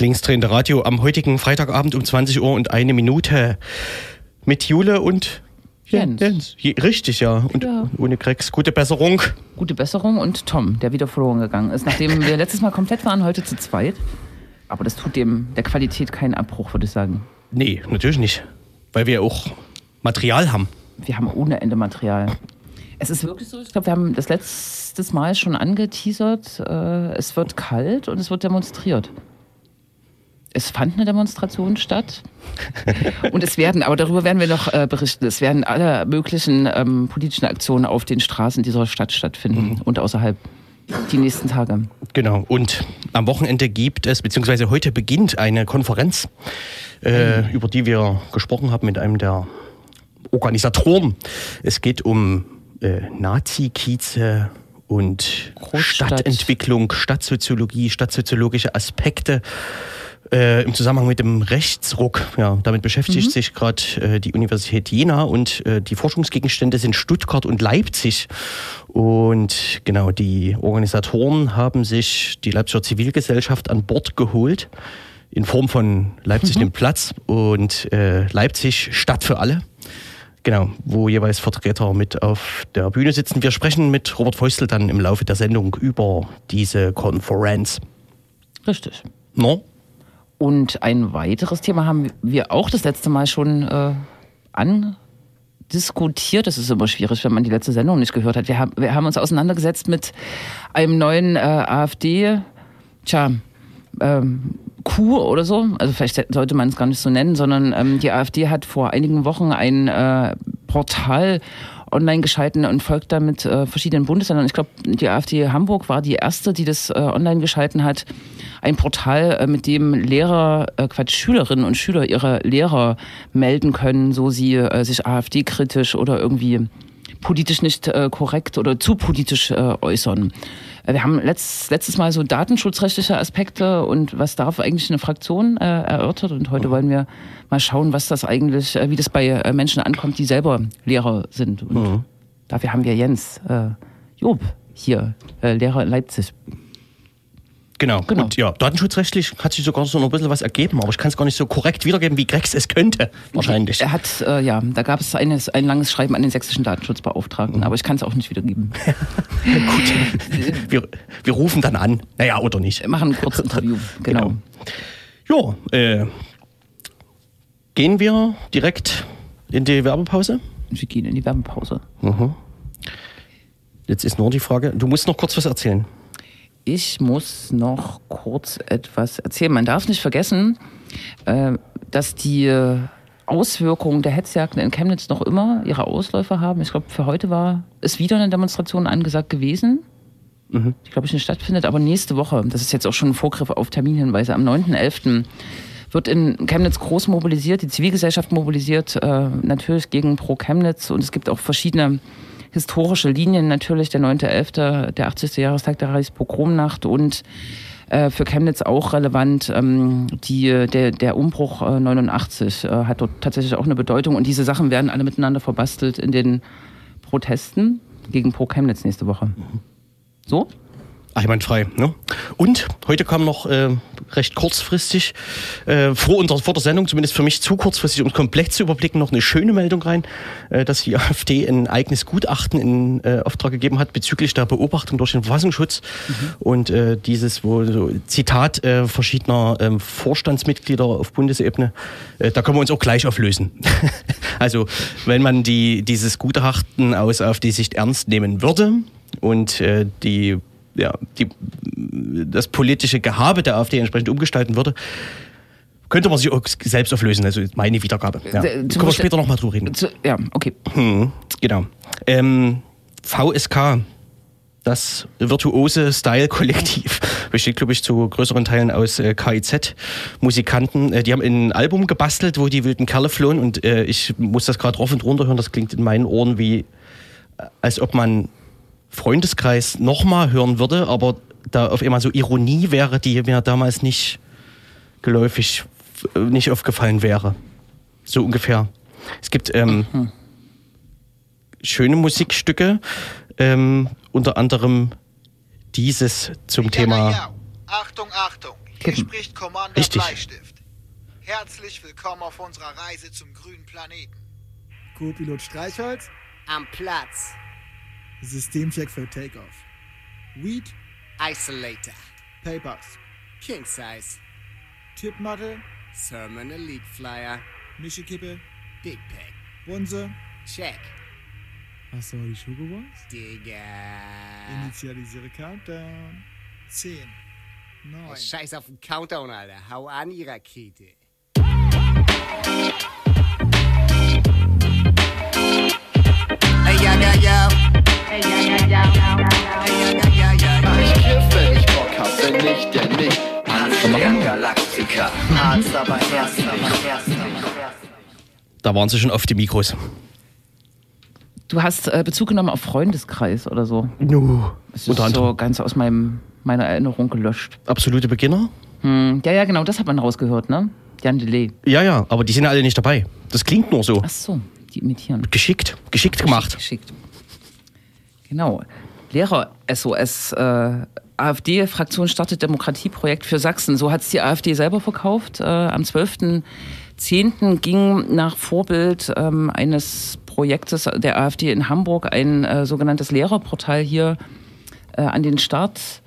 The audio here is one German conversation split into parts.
Linksdrehende Radio am heutigen Freitagabend um 20 Uhr und eine Minute mit Jule und Jens. Jens. Richtig, ja. Und ja. ohne Grex. Gute Besserung. Gute Besserung und Tom, der wieder verloren gegangen ist, nachdem wir letztes Mal komplett waren, heute zu zweit. Aber das tut dem der Qualität keinen Abbruch, würde ich sagen. Nee, natürlich nicht. Weil wir auch Material haben. Wir haben ohne Ende Material. Es ist wirklich so, ich glaube, wir haben das letzte Mal schon angeteasert, äh, es wird kalt und es wird demonstriert es fand eine Demonstration statt. Und es werden, aber darüber werden wir noch äh, berichten, es werden alle möglichen ähm, politischen Aktionen auf den Straßen dieser Stadt stattfinden mhm. und außerhalb die nächsten Tage. Genau. Und am Wochenende gibt es, beziehungsweise heute beginnt eine Konferenz, äh, mhm. über die wir gesprochen haben mit einem der Organisatoren. Es geht um äh, Nazi-Kieze und Großstadt. Stadtentwicklung, Stadtsoziologie, stadtsoziologische Aspekte äh, im Zusammenhang mit dem Rechtsruck. Ja, damit beschäftigt mhm. sich gerade äh, die Universität Jena und äh, die Forschungsgegenstände sind Stuttgart und Leipzig. Und genau, die Organisatoren haben sich die Leipziger Zivilgesellschaft an Bord geholt in Form von Leipzig mhm. nimmt Platz und äh, Leipzig Stadt für alle. Genau, wo jeweils Vertreter mit auf der Bühne sitzen. Wir sprechen mit Robert Feustel dann im Laufe der Sendung über diese Konferenz. Richtig. No? Und ein weiteres Thema haben wir auch das letzte Mal schon äh, andiskutiert. Das ist immer schwierig, wenn man die letzte Sendung nicht gehört hat. Wir haben, wir haben uns auseinandergesetzt mit einem neuen äh, AfD, tja, ähm, Coup oder so. Also vielleicht sollte man es gar nicht so nennen, sondern ähm, die AfD hat vor einigen Wochen ein äh, Portal online geschalten und folgt damit äh, verschiedenen Bundesländern. Ich glaube, die AfD Hamburg war die erste, die das äh, online geschalten hat. Ein Portal, äh, mit dem Lehrer, äh, Quatsch, Schülerinnen und Schüler ihre Lehrer melden können, so sie äh, sich AfD-kritisch oder irgendwie politisch nicht äh, korrekt oder zu politisch äh, äußern. Äh, wir haben letzt, letztes Mal so datenschutzrechtliche Aspekte und was darf eigentlich eine Fraktion äh, erörtert und heute wollen wir mal schauen, was das eigentlich, äh, wie das bei äh, Menschen ankommt, die selber Lehrer sind. Und mhm. dafür haben wir Jens äh, Job hier, äh, Lehrer in Leipzig. Genau. genau. Und ja, datenschutzrechtlich hat sich sogar so noch ein bisschen was ergeben, aber ich kann es gar nicht so korrekt wiedergeben, wie Grex es könnte, wahrscheinlich. Er hat, äh, ja, da gab es eines, ein langes Schreiben an den sächsischen Datenschutzbeauftragten, mhm. aber ich kann es auch nicht wiedergeben. Gut. Wir, wir, rufen dann an. Naja, oder nicht. Wir machen ein kurzes Interview, genau. genau. Ja, äh, gehen wir direkt in die Werbepause? Wir gehen in die Werbepause. Mhm. Jetzt ist nur die Frage, du musst noch kurz was erzählen. Ich muss noch kurz etwas erzählen. Man darf nicht vergessen, äh, dass die Auswirkungen der Hetzjagden in Chemnitz noch immer ihre Ausläufer haben. Ich glaube, für heute war es wieder eine Demonstration angesagt gewesen, mhm. die, glaube ich, nicht stattfindet. Aber nächste Woche, das ist jetzt auch schon ein Vorgriff auf Terminhinweise, am 9.11. wird in Chemnitz groß mobilisiert, die Zivilgesellschaft mobilisiert, äh, natürlich gegen Pro Chemnitz. Und es gibt auch verschiedene historische Linien natürlich, der 9.11., der 80. Jahrestag der Reichspogromnacht und äh, für Chemnitz auch relevant. Ähm, die, der, der Umbruch äh, 89 äh, hat dort tatsächlich auch eine Bedeutung und diese Sachen werden alle miteinander verbastelt in den Protesten gegen Pro Chemnitz nächste Woche. So? Einwandfrei. Ne? Und heute kam noch äh, recht kurzfristig, äh, vor, unter, vor der Sendung, zumindest für mich zu kurzfristig, um es komplett zu überblicken, noch eine schöne Meldung rein, äh, dass die AfD ein eigenes Gutachten in äh, Auftrag gegeben hat bezüglich der Beobachtung durch den Verfassungsschutz. Mhm. Und äh, dieses, wo so Zitat äh, verschiedener äh, Vorstandsmitglieder auf Bundesebene, äh, da können wir uns auch gleich auflösen. also wenn man die, dieses Gutachten aus AfD-Sicht ernst nehmen würde, und äh, die ja, die, das politische Gehabe der AfD entsprechend umgestalten würde, könnte man sich auch selbst auflösen. Also meine Wiedergabe. Ja. Äh, Können wir später nochmal drüber reden. Ja, okay. Hm, genau. Ähm, VSK, das virtuose Style-Kollektiv. Besteht, glaube ich, zu größeren Teilen aus äh, KIZ-Musikanten. Äh, die haben ein Album gebastelt, wo die wilden Kerle flohen und äh, ich muss das gerade rauf und runter hören. Das klingt in meinen Ohren wie, äh, als ob man Freundeskreis nochmal hören würde, aber da auf einmal so Ironie wäre, die mir damals nicht geläufig, äh, nicht aufgefallen wäre. So ungefähr. Es gibt ähm, mhm. schöne Musikstücke, ähm, unter anderem dieses zum ja, Thema. Ja. Achtung, Achtung, hier Kippen. spricht Commander Richtig. Bleistift. Herzlich willkommen auf unserer Reise zum grünen Planeten. Co-Pilot Streichholz. Am Platz. Systemcheck für Takeoff. Weed. Isolator. Papers. King Size. Tippmatte. Sermon Elite Flyer. Mischekippe. Big Pack. Bunse. Check. Hast du die Schuhe gewonnen? Digga. Initialisiere Countdown. 10. 9. Scheiß auf den Countdown, Alter. Hau an, die Rakete. Hey, ja, ja, ja. Ich kiff, wenn ich Bock hab, wenn nicht, denn nicht. Der Galaktika. Arzt aber erst, aber erst. Da waren sie schon oft die Mikros. Du hast äh, Bezug genommen auf Freundeskreis oder so. No. Das ist so ganz aus meinem, meiner Erinnerung gelöscht. Absolute Beginner? Hm, ja, ja, genau, das hat man rausgehört, ne? Jan Delay. Ja, ja, aber die sind ja alle nicht dabei. Das klingt nur so. Ach so, die imitieren. Geschickt, geschickt gemacht. Geschickt. geschickt. Genau. Lehrer-SOS, äh, AfD-Fraktion startet Demokratieprojekt für Sachsen. So hat es die AfD selber verkauft. Äh, am 12.10. ging nach Vorbild ähm, eines Projektes der AfD in Hamburg ein äh, sogenanntes Lehrerportal hier äh, an den Start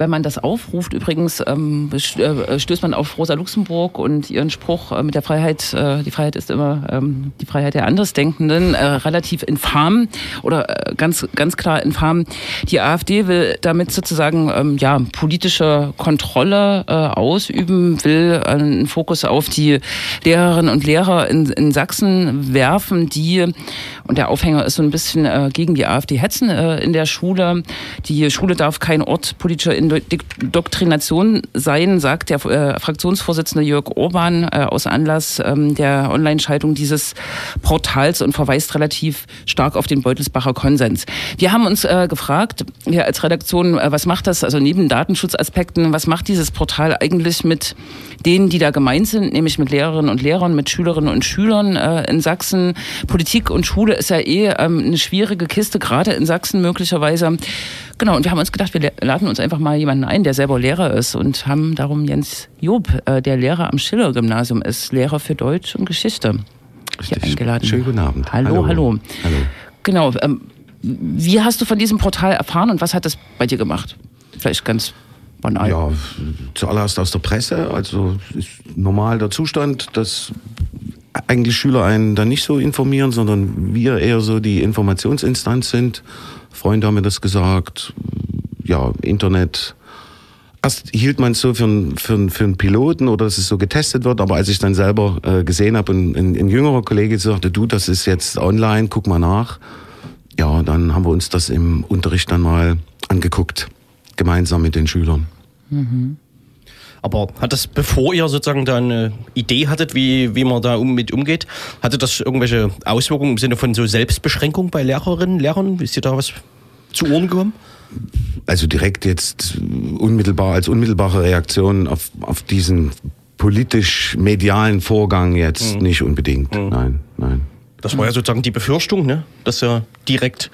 wenn man das aufruft, übrigens ähm, äh, stößt man auf Rosa Luxemburg und ihren Spruch äh, mit der Freiheit, äh, die Freiheit ist immer ähm, die Freiheit der Andersdenkenden, äh, relativ infam oder äh, ganz, ganz klar infam. Die AfD will damit sozusagen ähm, ja, politische Kontrolle äh, ausüben, will einen Fokus auf die Lehrerinnen und Lehrer in, in Sachsen werfen, die, und der Aufhänger ist so ein bisschen gegen die AfD hetzen in der Schule. Die Schule darf kein Ort politischer Indoktrination sein, sagt der äh, Fraktionsvorsitzende Jörg Orban äh, aus Anlass ähm, der Online-Schaltung dieses Portals und verweist relativ stark auf den Beutelsbacher Konsens. Wir haben uns äh, gefragt, hier als Redaktion, äh, was macht das, also neben Datenschutzaspekten, was macht dieses Portal eigentlich mit denen, die da gemeint sind, nämlich mit Lehrerinnen und Lehrern, mit Schülerinnen und Schülern äh, in Sachsen. Politik und Schule ist ja eh ähm, eine schwierige Kiste, gerade in Sachsen möglicherweise. Genau, und wir haben uns gedacht, wir laden uns einfach mal jemanden ein, der selber Lehrer ist und haben darum Jens Job, äh, der Lehrer am Schiller-Gymnasium ist, Lehrer für Deutsch und Geschichte, hier eingeladen. Schönen guten Abend. Hallo, hallo. Hallo. hallo. Genau, ähm, wie hast du von diesem Portal erfahren und was hat das bei dir gemacht? Vielleicht ganz banal. Ja, zuallererst aus der Presse. Also ist normal der Zustand, dass eigentlich Schüler einen da nicht so informieren, sondern wir eher so die Informationsinstanz sind. Freunde haben mir das gesagt. Ja, Internet. Erst hielt man es so für, einen, für, für einen Piloten oder dass es so getestet wird, aber als ich dann selber äh, gesehen habe und ein, ein jüngerer Kollege sagte, du, das ist jetzt online, guck mal nach. Ja, dann haben wir uns das im Unterricht dann mal angeguckt, gemeinsam mit den Schülern. Mhm. Aber hat das, bevor ihr sozusagen da eine Idee hattet, wie, wie man da um, mit umgeht, hatte das irgendwelche Auswirkungen im Sinne von so Selbstbeschränkung bei Lehrerinnen, Lehrern? Ist dir da was zu Ohren gekommen? Also direkt jetzt unmittelbar, als unmittelbare Reaktion auf, auf diesen politisch-medialen Vorgang jetzt mhm. nicht unbedingt. Mhm. Nein, nein. Das war ja sozusagen die Befürchtung, ne? dass er direkt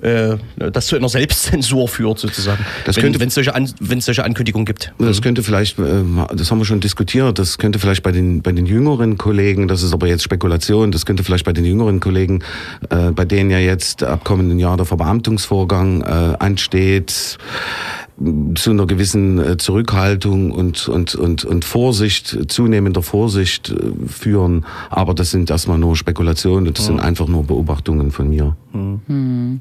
äh, das zu einer Selbstzensur führt, sozusagen. Das wenn, könnte, wenn es solche, An, solche Ankündigungen gibt. Das mhm. könnte vielleicht, äh, das haben wir schon diskutiert, das könnte vielleicht bei den, bei den jüngeren Kollegen, das ist aber jetzt Spekulation, das könnte vielleicht bei den jüngeren Kollegen, äh, bei denen ja jetzt ab kommenden Jahr der Verbeamtungsvorgang äh, ansteht, zu einer gewissen äh, Zurückhaltung und, und, und, und Vorsicht, zunehmender Vorsicht äh, führen. Aber das sind erstmal nur Spekulationen und das mhm. sind einfach nur Beobachtungen von mir. Mhm.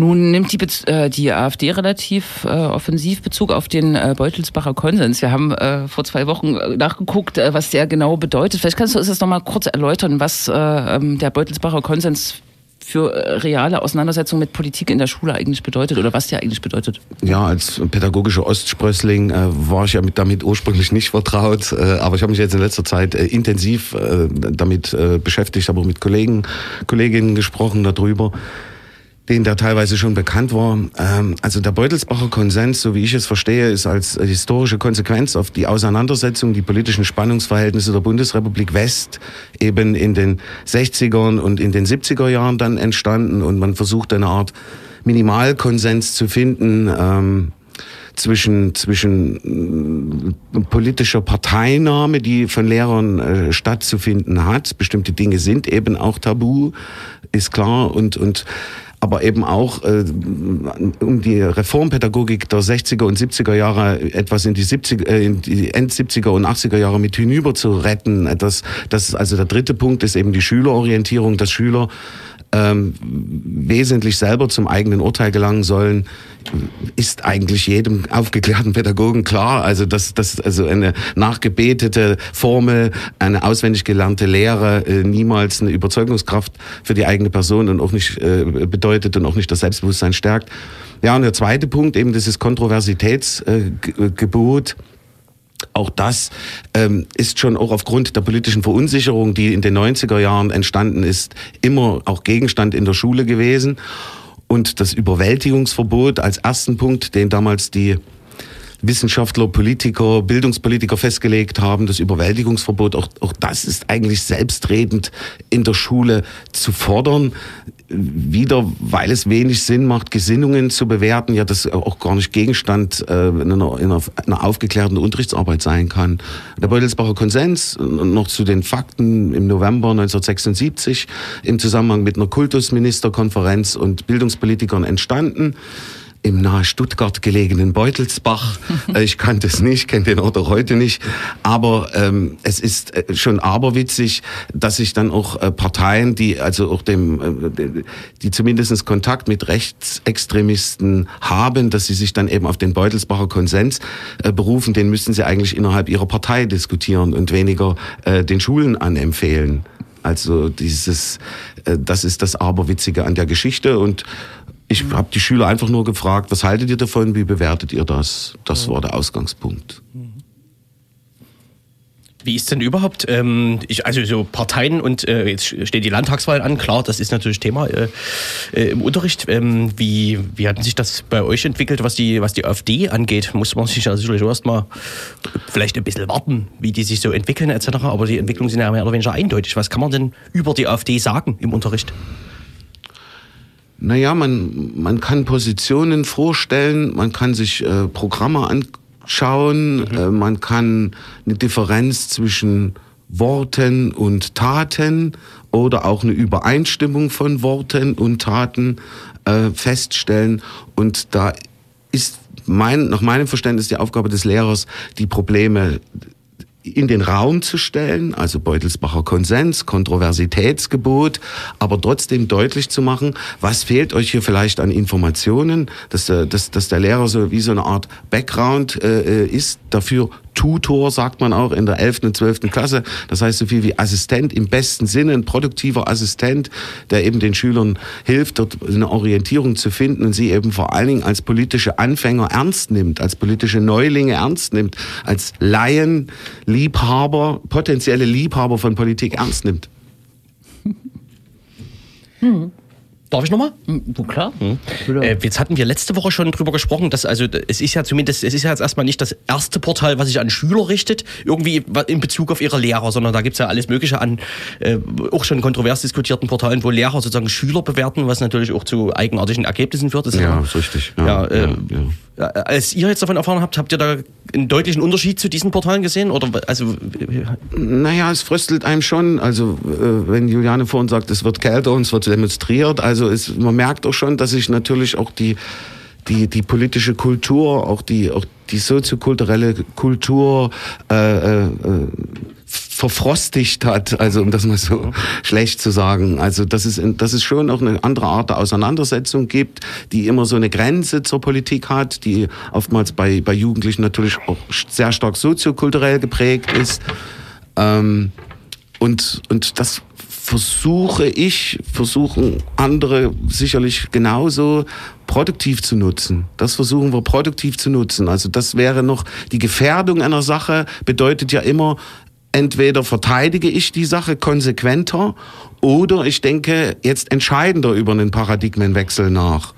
Nun nimmt die, äh, die AfD relativ äh, offensiv Bezug auf den äh, Beutelsbacher Konsens. Wir haben äh, vor zwei Wochen nachgeguckt, äh, was der genau bedeutet. Vielleicht kannst du uns das nochmal kurz erläutern, was äh, ähm, der Beutelsbacher Konsens für äh, reale Auseinandersetzung mit Politik in der Schule eigentlich bedeutet oder was die eigentlich bedeutet? Ja, als pädagogischer Ostsprössling äh, war ich ja mit, damit ursprünglich nicht vertraut, äh, aber ich habe mich jetzt in letzter Zeit äh, intensiv äh, damit äh, beschäftigt, habe auch mit Kollegen, Kolleginnen gesprochen darüber den da teilweise schon bekannt war. Ähm, also der Beutelsbacher Konsens, so wie ich es verstehe, ist als historische Konsequenz auf die Auseinandersetzung, die politischen Spannungsverhältnisse der Bundesrepublik West eben in den 60er und in den 70er Jahren dann entstanden und man versucht eine Art Minimalkonsens zu finden. Ähm, zwischen, zwischen äh, politischer Parteinahme, die von Lehrern äh, stattzufinden hat. Bestimmte Dinge sind eben auch tabu, ist klar. Und, und aber eben auch äh, um die Reformpädagogik der 60er und 70er Jahre etwas in die, 70, äh, in die End 70er und 80er Jahre mit hinüber zu retten. Das, das also der dritte Punkt ist eben die Schülerorientierung, dass Schüler ähm, wesentlich selber zum eigenen Urteil gelangen sollen, ist eigentlich jedem aufgeklärten Pädagogen klar. Also dass, dass also eine nachgebetete Formel, eine auswendig gelernte Lehre äh, niemals eine Überzeugungskraft für die eigene Person und auch nicht äh, bedeutet und auch nicht das Selbstbewusstsein stärkt. Ja, und der zweite Punkt, eben dieses Kontroversitätsgebot. Äh, auch das ähm, ist schon auch aufgrund der politischen Verunsicherung, die in den 90er Jahren entstanden ist, immer auch Gegenstand in der Schule gewesen. Und das Überwältigungsverbot als ersten Punkt, den damals die Wissenschaftler, Politiker, Bildungspolitiker festgelegt haben, das Überwältigungsverbot, auch, auch das ist eigentlich selbstredend in der Schule zu fordern wieder, weil es wenig Sinn macht, Gesinnungen zu bewerten, ja, das auch gar nicht Gegenstand äh, in, einer, in einer, aufgeklärten Unterrichtsarbeit sein kann. Der Beutelsbacher Konsens, noch zu den Fakten im November 1976 im Zusammenhang mit einer Kultusministerkonferenz und Bildungspolitikern entstanden im nahe Stuttgart gelegenen Beutelsbach. Äh, ich kannte es nicht, kenne den Ort auch heute nicht. Aber ähm, es ist äh, schon aberwitzig, dass sich dann auch äh, Parteien, die also auch dem, äh, die zumindest Kontakt mit Rechtsextremisten haben, dass sie sich dann eben auf den Beutelsbacher Konsens äh, berufen, den müssten sie eigentlich innerhalb ihrer Partei diskutieren und weniger äh, den Schulen anempfehlen. Also dieses, das ist das Aberwitzige an der Geschichte und ich habe die Schüler einfach nur gefragt, was haltet ihr davon, wie bewertet ihr das? Das war der Ausgangspunkt. Wie ist denn überhaupt, ähm, ich, also so Parteien und äh, jetzt steht die Landtagswahl an, klar, das ist natürlich Thema äh, äh, im Unterricht. Ähm, wie, wie hat sich das bei euch entwickelt, was die, was die AfD angeht? Muss man sich natürlich erstmal vielleicht ein bisschen warten, wie die sich so entwickeln etc. Aber die Entwicklungen sind ja mehr oder weniger eindeutig. Was kann man denn über die AfD sagen im Unterricht? Naja, man, man kann Positionen vorstellen, man kann sich äh, Programme anschauen, mhm. äh, man kann eine Differenz zwischen Worten und Taten oder auch eine Übereinstimmung von Worten und Taten äh, feststellen. Und da ist mein, nach meinem Verständnis die Aufgabe des Lehrers, die Probleme in den Raum zu stellen, also Beutelsbacher Konsens, Kontroversitätsgebot, aber trotzdem deutlich zu machen, was fehlt euch hier vielleicht an Informationen, dass, äh, dass, dass der Lehrer so wie so eine Art Background äh, äh ist, dafür Tutor, sagt man auch in der 11. und 12. Klasse. Das heißt so viel wie Assistent im besten Sinne, ein produktiver Assistent, der eben den Schülern hilft, dort eine Orientierung zu finden und sie eben vor allen Dingen als politische Anfänger ernst nimmt, als politische Neulinge ernst nimmt, als Laien, Liebhaber, potenzielle Liebhaber von Politik ernst nimmt. Hm. Darf ich nochmal? Hm, klar. Hm. Äh, jetzt hatten wir letzte Woche schon drüber gesprochen, dass also es ist ja zumindest, es ist ja jetzt erstmal nicht das erste Portal, was sich an Schüler richtet, irgendwie in Bezug auf ihre Lehrer, sondern da gibt es ja alles Mögliche an äh, auch schon kontrovers diskutierten Portalen, wo Lehrer sozusagen Schüler bewerten, was natürlich auch zu eigenartigen Ergebnissen führt. Das ja, ist richtig. Ja, ja, äh, ja, Als ihr jetzt davon erfahren habt, habt ihr da einen deutlichen Unterschied zu diesen Portalen gesehen? Oder also naja, es fröstelt einem schon. Also äh, wenn Juliane vorhin sagt, es wird kälter und es wird demonstriert, also also es, man merkt auch schon, dass sich natürlich auch die, die, die politische Kultur, auch die, auch die soziokulturelle Kultur äh, äh, verfrostigt hat, also um das mal so ja. schlecht zu sagen. Also dass es, dass es schon auch eine andere Art der Auseinandersetzung gibt, die immer so eine Grenze zur Politik hat, die oftmals bei, bei Jugendlichen natürlich auch sehr stark soziokulturell geprägt ist. Ähm, und, und das versuche ich, versuchen andere sicherlich genauso produktiv zu nutzen. Das versuchen wir produktiv zu nutzen. Also das wäre noch die Gefährdung einer Sache bedeutet ja immer, entweder verteidige ich die Sache konsequenter oder ich denke jetzt entscheidender über einen Paradigmenwechsel nach.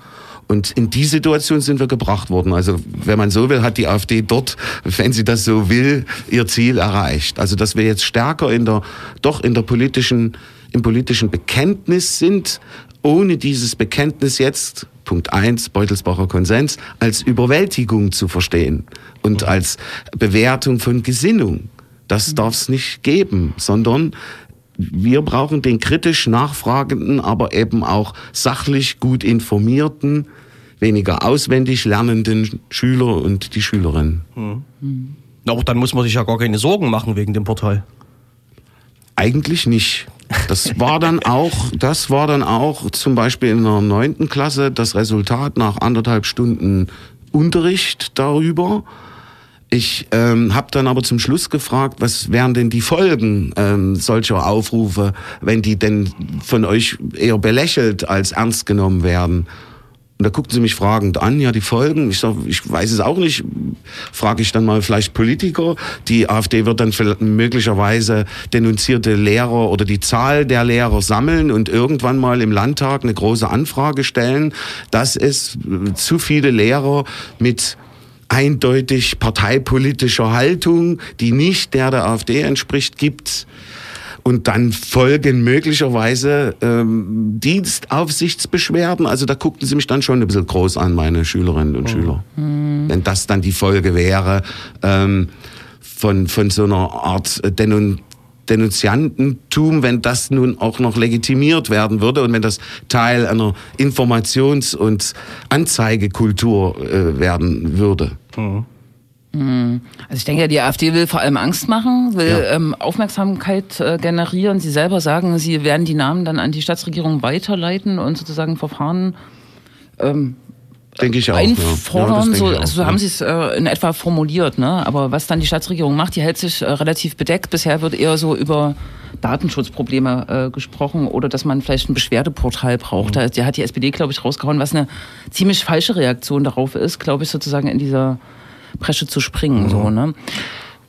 Und in die Situation sind wir gebracht worden. Also wenn man so will, hat die AfD dort, wenn sie das so will, ihr Ziel erreicht. Also dass wir jetzt stärker in der, doch in der politischen, im politischen Bekenntnis sind, ohne dieses Bekenntnis jetzt, Punkt eins Beutelsbacher Konsens, als Überwältigung zu verstehen und als Bewertung von Gesinnung. Das darf es nicht geben, sondern wir brauchen den kritisch nachfragenden, aber eben auch sachlich gut informierten, weniger auswendig lernenden Schüler und die Schülerin. Hm. Aber dann muss man sich ja gar keine Sorgen machen wegen dem Portal. Eigentlich nicht. Das war dann auch, das war dann auch zum Beispiel in der neunten Klasse das Resultat nach anderthalb Stunden Unterricht darüber. Ich ähm, habe dann aber zum Schluss gefragt, was wären denn die Folgen ähm, solcher Aufrufe, wenn die denn von euch eher belächelt als ernst genommen werden? Und da guckten sie mich fragend an, ja, die Folgen. Ich sag, ich weiß es auch nicht. Frage ich dann mal vielleicht Politiker. Die AfD wird dann möglicherweise denunzierte Lehrer oder die Zahl der Lehrer sammeln und irgendwann mal im Landtag eine große Anfrage stellen, dass es zu viele Lehrer mit eindeutig parteipolitischer Haltung, die nicht der der AfD entspricht, gibt und dann folgen möglicherweise ähm, Dienstaufsichtsbeschwerden. Also da guckten sie mich dann schon ein bisschen groß an, meine Schülerinnen und oh. Schüler. Mhm. Wenn das dann die Folge wäre ähm, von, von so einer Art Denun Denunziantentum, wenn das nun auch noch legitimiert werden würde und wenn das Teil einer Informations- und Anzeigekultur äh, werden würde. Mhm. Hm. Also ich denke, die AfD will vor allem Angst machen, will ja. ähm, Aufmerksamkeit äh, generieren. Sie selber sagen, sie werden die Namen dann an die Staatsregierung weiterleiten und sozusagen Verfahren ähm, Denke ich auch, einfordern. Ja. so, also so haben sie es äh, in etwa formuliert. Ne? Aber was dann die Staatsregierung macht, die hält sich äh, relativ bedeckt. Bisher wird eher so über Datenschutzprobleme äh, gesprochen oder dass man vielleicht ein Beschwerdeportal braucht. Mhm. Da hat die SPD, glaube ich, rausgehauen, was eine ziemlich falsche Reaktion darauf ist, glaube ich, sozusagen in dieser Presche zu springen. Mhm. So, ne?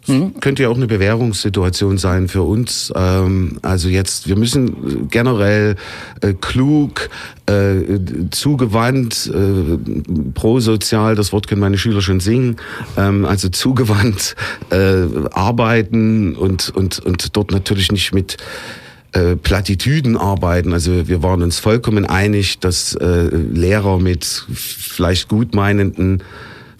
Hm? Könnte ja auch eine Bewährungssituation sein für uns. Ähm, also jetzt, wir müssen generell äh, klug, äh, zugewandt, äh, prosozial, das Wort können meine Schüler schon singen, ähm, also zugewandt äh, arbeiten und, und, und dort natürlich nicht mit äh, Plattitüden arbeiten. Also wir waren uns vollkommen einig, dass äh, Lehrer mit vielleicht gutmeinenden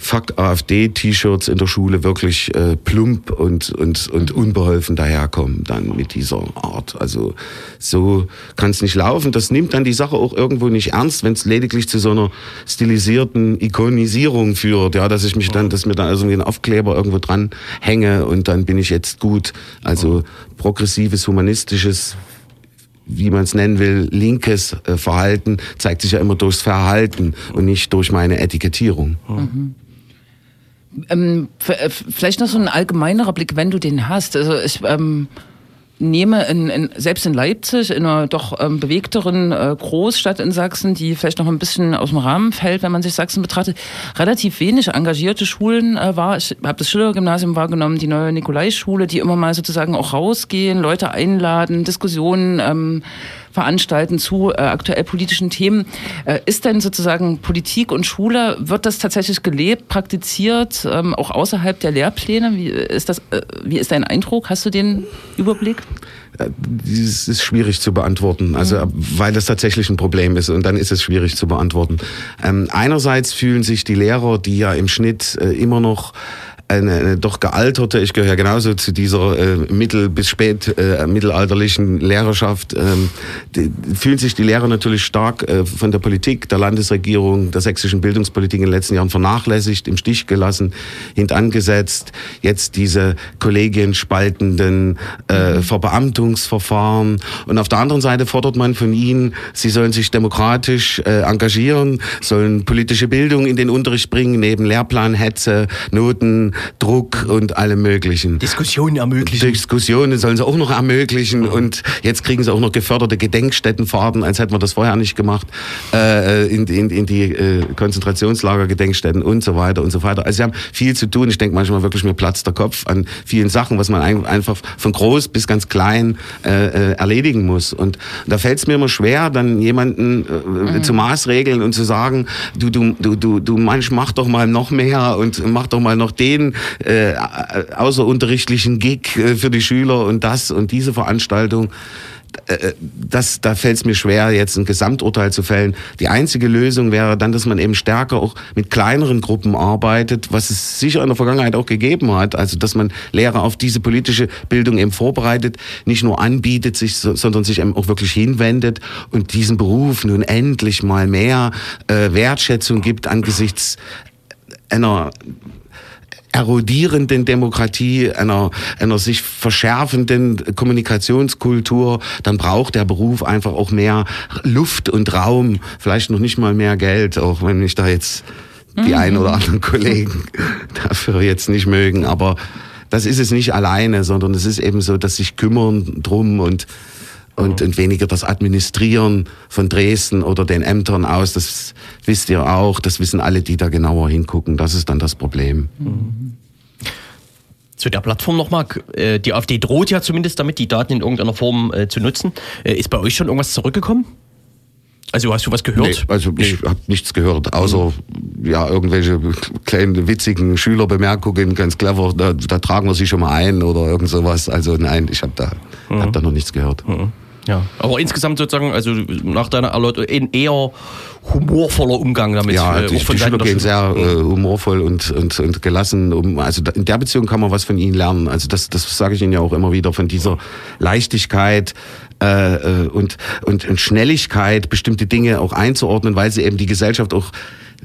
Fuck AfD-T-Shirts in der Schule wirklich äh, plump und, und, und unbeholfen daherkommen dann mit dieser Art. Also so kann es nicht laufen. Das nimmt dann die Sache auch irgendwo nicht ernst, wenn es lediglich zu so einer stilisierten Ikonisierung führt, ja, dass ich mich dann, dass mir dann also ein Aufkleber irgendwo dran hänge und dann bin ich jetzt gut. Also progressives, humanistisches wie man es nennen will, linkes äh, Verhalten zeigt sich ja immer durchs Verhalten und nicht durch meine Etikettierung. Mhm. Ähm, äh, vielleicht noch so ein allgemeinerer Blick, wenn du den hast. Also ich ähm, nehme in, in, selbst in Leipzig, in einer doch ähm, bewegteren äh, Großstadt in Sachsen, die vielleicht noch ein bisschen aus dem Rahmen fällt, wenn man sich Sachsen betrachtet, relativ wenig engagierte Schulen äh, war. Ich habe das Schiller-Gymnasium wahrgenommen, die neue Nikolai-Schule, die immer mal sozusagen auch rausgehen, Leute einladen, Diskussionen ähm, veranstalten zu äh, aktuell politischen Themen. Äh, ist denn sozusagen Politik und Schule, wird das tatsächlich gelebt, praktiziert, ähm, auch außerhalb der Lehrpläne? Wie ist, das, äh, wie ist dein Eindruck? Hast du den Überblick? Äh, das ist schwierig zu beantworten, also mhm. weil das tatsächlich ein Problem ist und dann ist es schwierig zu beantworten. Ähm, einerseits fühlen sich die Lehrer, die ja im Schnitt äh, immer noch eine, eine doch gealterte, ich gehöre genauso zu dieser äh, mittel- bis spät äh, mittelalterlichen Lehrerschaft, ähm, die, fühlen sich die Lehrer natürlich stark äh, von der Politik, der Landesregierung, der sächsischen Bildungspolitik in den letzten Jahren vernachlässigt, im Stich gelassen, hintangesetzt. Jetzt diese Kollegien spaltenden äh, mhm. Verbeamtungsverfahren. Und auf der anderen Seite fordert man von ihnen, sie sollen sich demokratisch äh, engagieren, sollen politische Bildung in den Unterricht bringen, neben Lehrplanhetze, Noten, Druck und allem möglichen. Diskussionen ermöglichen. Diskussionen sollen sie auch noch ermöglichen und jetzt kriegen sie auch noch geförderte Gedenkstättenfahrten, als hätten wir das vorher nicht gemacht, äh, in, in, in die äh, Konzentrationslager, Gedenkstätten und so weiter und so weiter. Also sie haben viel zu tun. Ich denke manchmal wirklich, mir platzt der Kopf an vielen Sachen, was man ein, einfach von groß bis ganz klein äh, äh erledigen muss. Und da fällt es mir immer schwer, dann jemanden äh, mhm. zu maßregeln und zu sagen, du, du, du, du, du manch mach doch mal noch mehr und mach doch mal noch den äh, außerunterrichtlichen Gig äh, für die Schüler und das und diese Veranstaltung. Äh, äh, das, da fällt es mir schwer, jetzt ein Gesamturteil zu fällen. Die einzige Lösung wäre dann, dass man eben stärker auch mit kleineren Gruppen arbeitet, was es sicher in der Vergangenheit auch gegeben hat. Also, dass man Lehrer auf diese politische Bildung eben vorbereitet, nicht nur anbietet, sich, sondern sich eben auch wirklich hinwendet und diesen Beruf nun endlich mal mehr äh, Wertschätzung gibt angesichts einer erodierenden Demokratie, einer, einer sich verschärfenden Kommunikationskultur, dann braucht der Beruf einfach auch mehr Luft und Raum, vielleicht noch nicht mal mehr Geld, auch wenn ich da jetzt die mhm. ein oder anderen Kollegen dafür jetzt nicht mögen, aber das ist es nicht alleine, sondern es ist eben so, dass sich kümmern drum und und, mhm. und weniger das Administrieren von Dresden oder den Ämtern aus. Das wisst ihr auch, das wissen alle, die da genauer hingucken. Das ist dann das Problem. Mhm. Zu der Plattform nochmal. Äh, die AfD droht ja zumindest damit, die Daten in irgendeiner Form äh, zu nutzen. Äh, ist bei euch schon irgendwas zurückgekommen? Also hast du was gehört? Nee, also ich habe nichts gehört, außer mhm. ja irgendwelche kleinen witzigen Schülerbemerkungen, ganz clever. Da, da, tragen wir sie schon mal ein oder irgend sowas. Also nein, ich habe da, mhm. hab da noch nichts gehört. Mhm. Ja, aber insgesamt sozusagen, also nach deiner Erläuterung, ein eher humorvoller Umgang damit. Ja, äh, die, die Schüler gehen sehr äh, humorvoll und, und, und gelassen um. Also in der Beziehung kann man was von ihnen lernen. Also das, das sage ich Ihnen ja auch immer wieder, von dieser Leichtigkeit, äh, äh, und, und, und Schnelligkeit, bestimmte Dinge auch einzuordnen, weil sie eben die Gesellschaft auch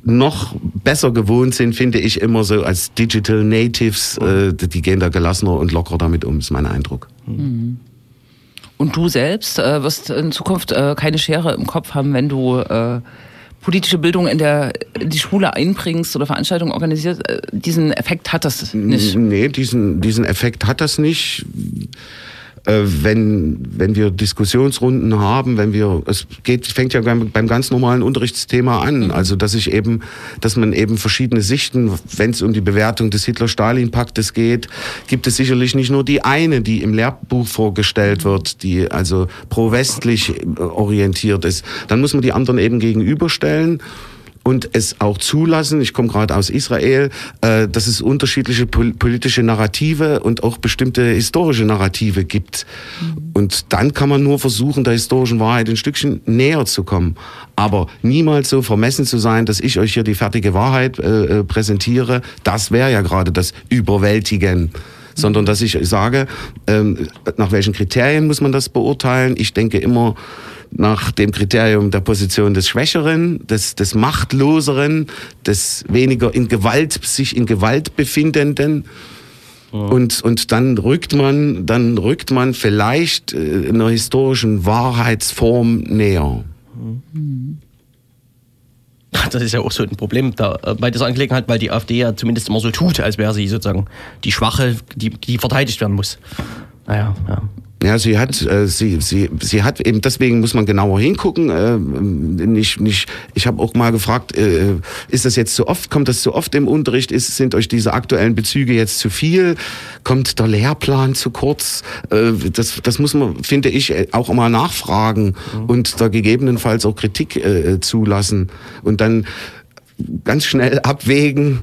noch besser gewohnt sind, finde ich immer so als Digital Natives. Äh, die gehen da gelassener und lockerer damit um, ist mein Eindruck. Mhm. Und du selbst äh, wirst in Zukunft äh, keine Schere im Kopf haben, wenn du äh, politische Bildung in der in die Schule einbringst oder Veranstaltungen organisierst. Äh, diesen Effekt hat das nicht. Nee, diesen, diesen Effekt hat das nicht. Äh, wenn, wenn wir Diskussionsrunden haben, wenn wir, es geht, fängt ja beim, beim ganz normalen Unterrichtsthema an. Mhm. Also, dass ich eben, dass man eben verschiedene Sichten, wenn es um die Bewertung des Hitler-Stalin-Paktes geht, gibt es sicherlich nicht nur die eine, die im Lehrbuch vorgestellt wird, die also pro-westlich äh, orientiert ist. Dann muss man die anderen eben gegenüberstellen und es auch zulassen, ich komme gerade aus Israel, äh, dass es unterschiedliche politische Narrative und auch bestimmte historische Narrative gibt. Mhm. Und dann kann man nur versuchen, der historischen Wahrheit ein Stückchen näher zu kommen. Aber niemals so vermessen zu sein, dass ich euch hier die fertige Wahrheit äh, äh präsentiere, das wäre ja gerade das Überwältigen sondern dass ich sage, ähm, nach welchen Kriterien muss man das beurteilen. Ich denke immer, nach dem Kriterium der Position des Schwächeren, des, des Machtloseren, des weniger in Gewalt, sich in Gewalt befindenden. Und, und dann rückt man, dann rückt man vielleicht äh, einer historischen Wahrheitsform näher. Das ist ja auch so ein Problem da, äh, bei dieser Angelegenheit, weil die AfD ja zumindest immer so tut, als wäre sie sozusagen die Schwache, die, die verteidigt werden muss. Naja, ja. Ja, sie hat, äh, sie, sie, sie hat eben, deswegen muss man genauer hingucken. Äh, nicht, nicht, ich habe auch mal gefragt, äh, ist das jetzt zu oft, kommt das zu oft im Unterricht? Ist, sind euch diese aktuellen Bezüge jetzt zu viel? Kommt der Lehrplan zu kurz? Äh, das, das muss man, finde ich, auch mal nachfragen mhm. und da gegebenenfalls auch Kritik äh, zulassen und dann ganz schnell abwägen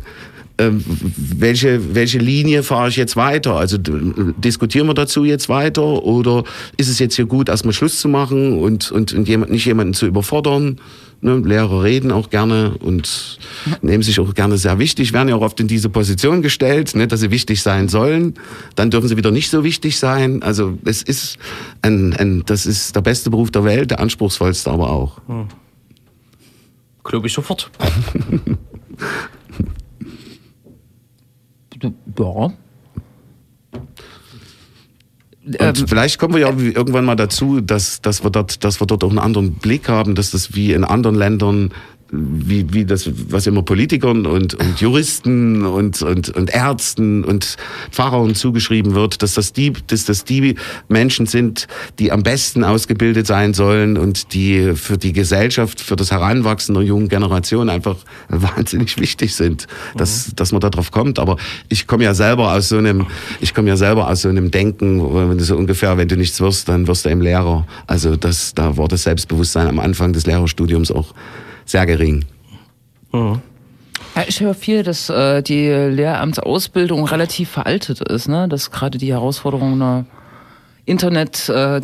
welche, welche Linie fahre ich jetzt weiter? Also diskutieren wir dazu jetzt weiter oder ist es jetzt hier gut, erstmal Schluss zu machen und, und, und jemand, nicht jemanden zu überfordern? Ne? Lehrer reden auch gerne und nehmen sich auch gerne sehr wichtig, werden ja auch oft in diese Position gestellt, ne, dass sie wichtig sein sollen. Dann dürfen sie wieder nicht so wichtig sein. Also es ist ein, ein das ist der beste Beruf der Welt, der anspruchsvollste aber auch. Hm. Glaube ich sofort. Ja. Und ähm, vielleicht kommen wir ja irgendwann mal dazu, dass, dass, wir dort, dass wir dort auch einen anderen Blick haben, dass das wie in anderen Ländern wie, wie das, was immer Politikern und, und Juristen und, und, und Ärzten und Pfarrern zugeschrieben wird, dass das, die, dass das die Menschen sind, die am besten ausgebildet sein sollen und die für die Gesellschaft, für das Heranwachsen der jungen Generation einfach wahnsinnig wichtig sind, dass, dass man darauf kommt. Aber ich komme ja selber aus so einem, ich komme ja selber aus so einem Denken, wenn du so ungefähr, wenn du nichts wirst, dann wirst du eben Lehrer. Also das, da war das Selbstbewusstsein am Anfang des Lehrerstudiums auch sehr gering. Ja, ich höre viel, dass äh, die Lehramtsausbildung relativ veraltet ist, ne? dass gerade die Herausforderungen einer Internet, äh,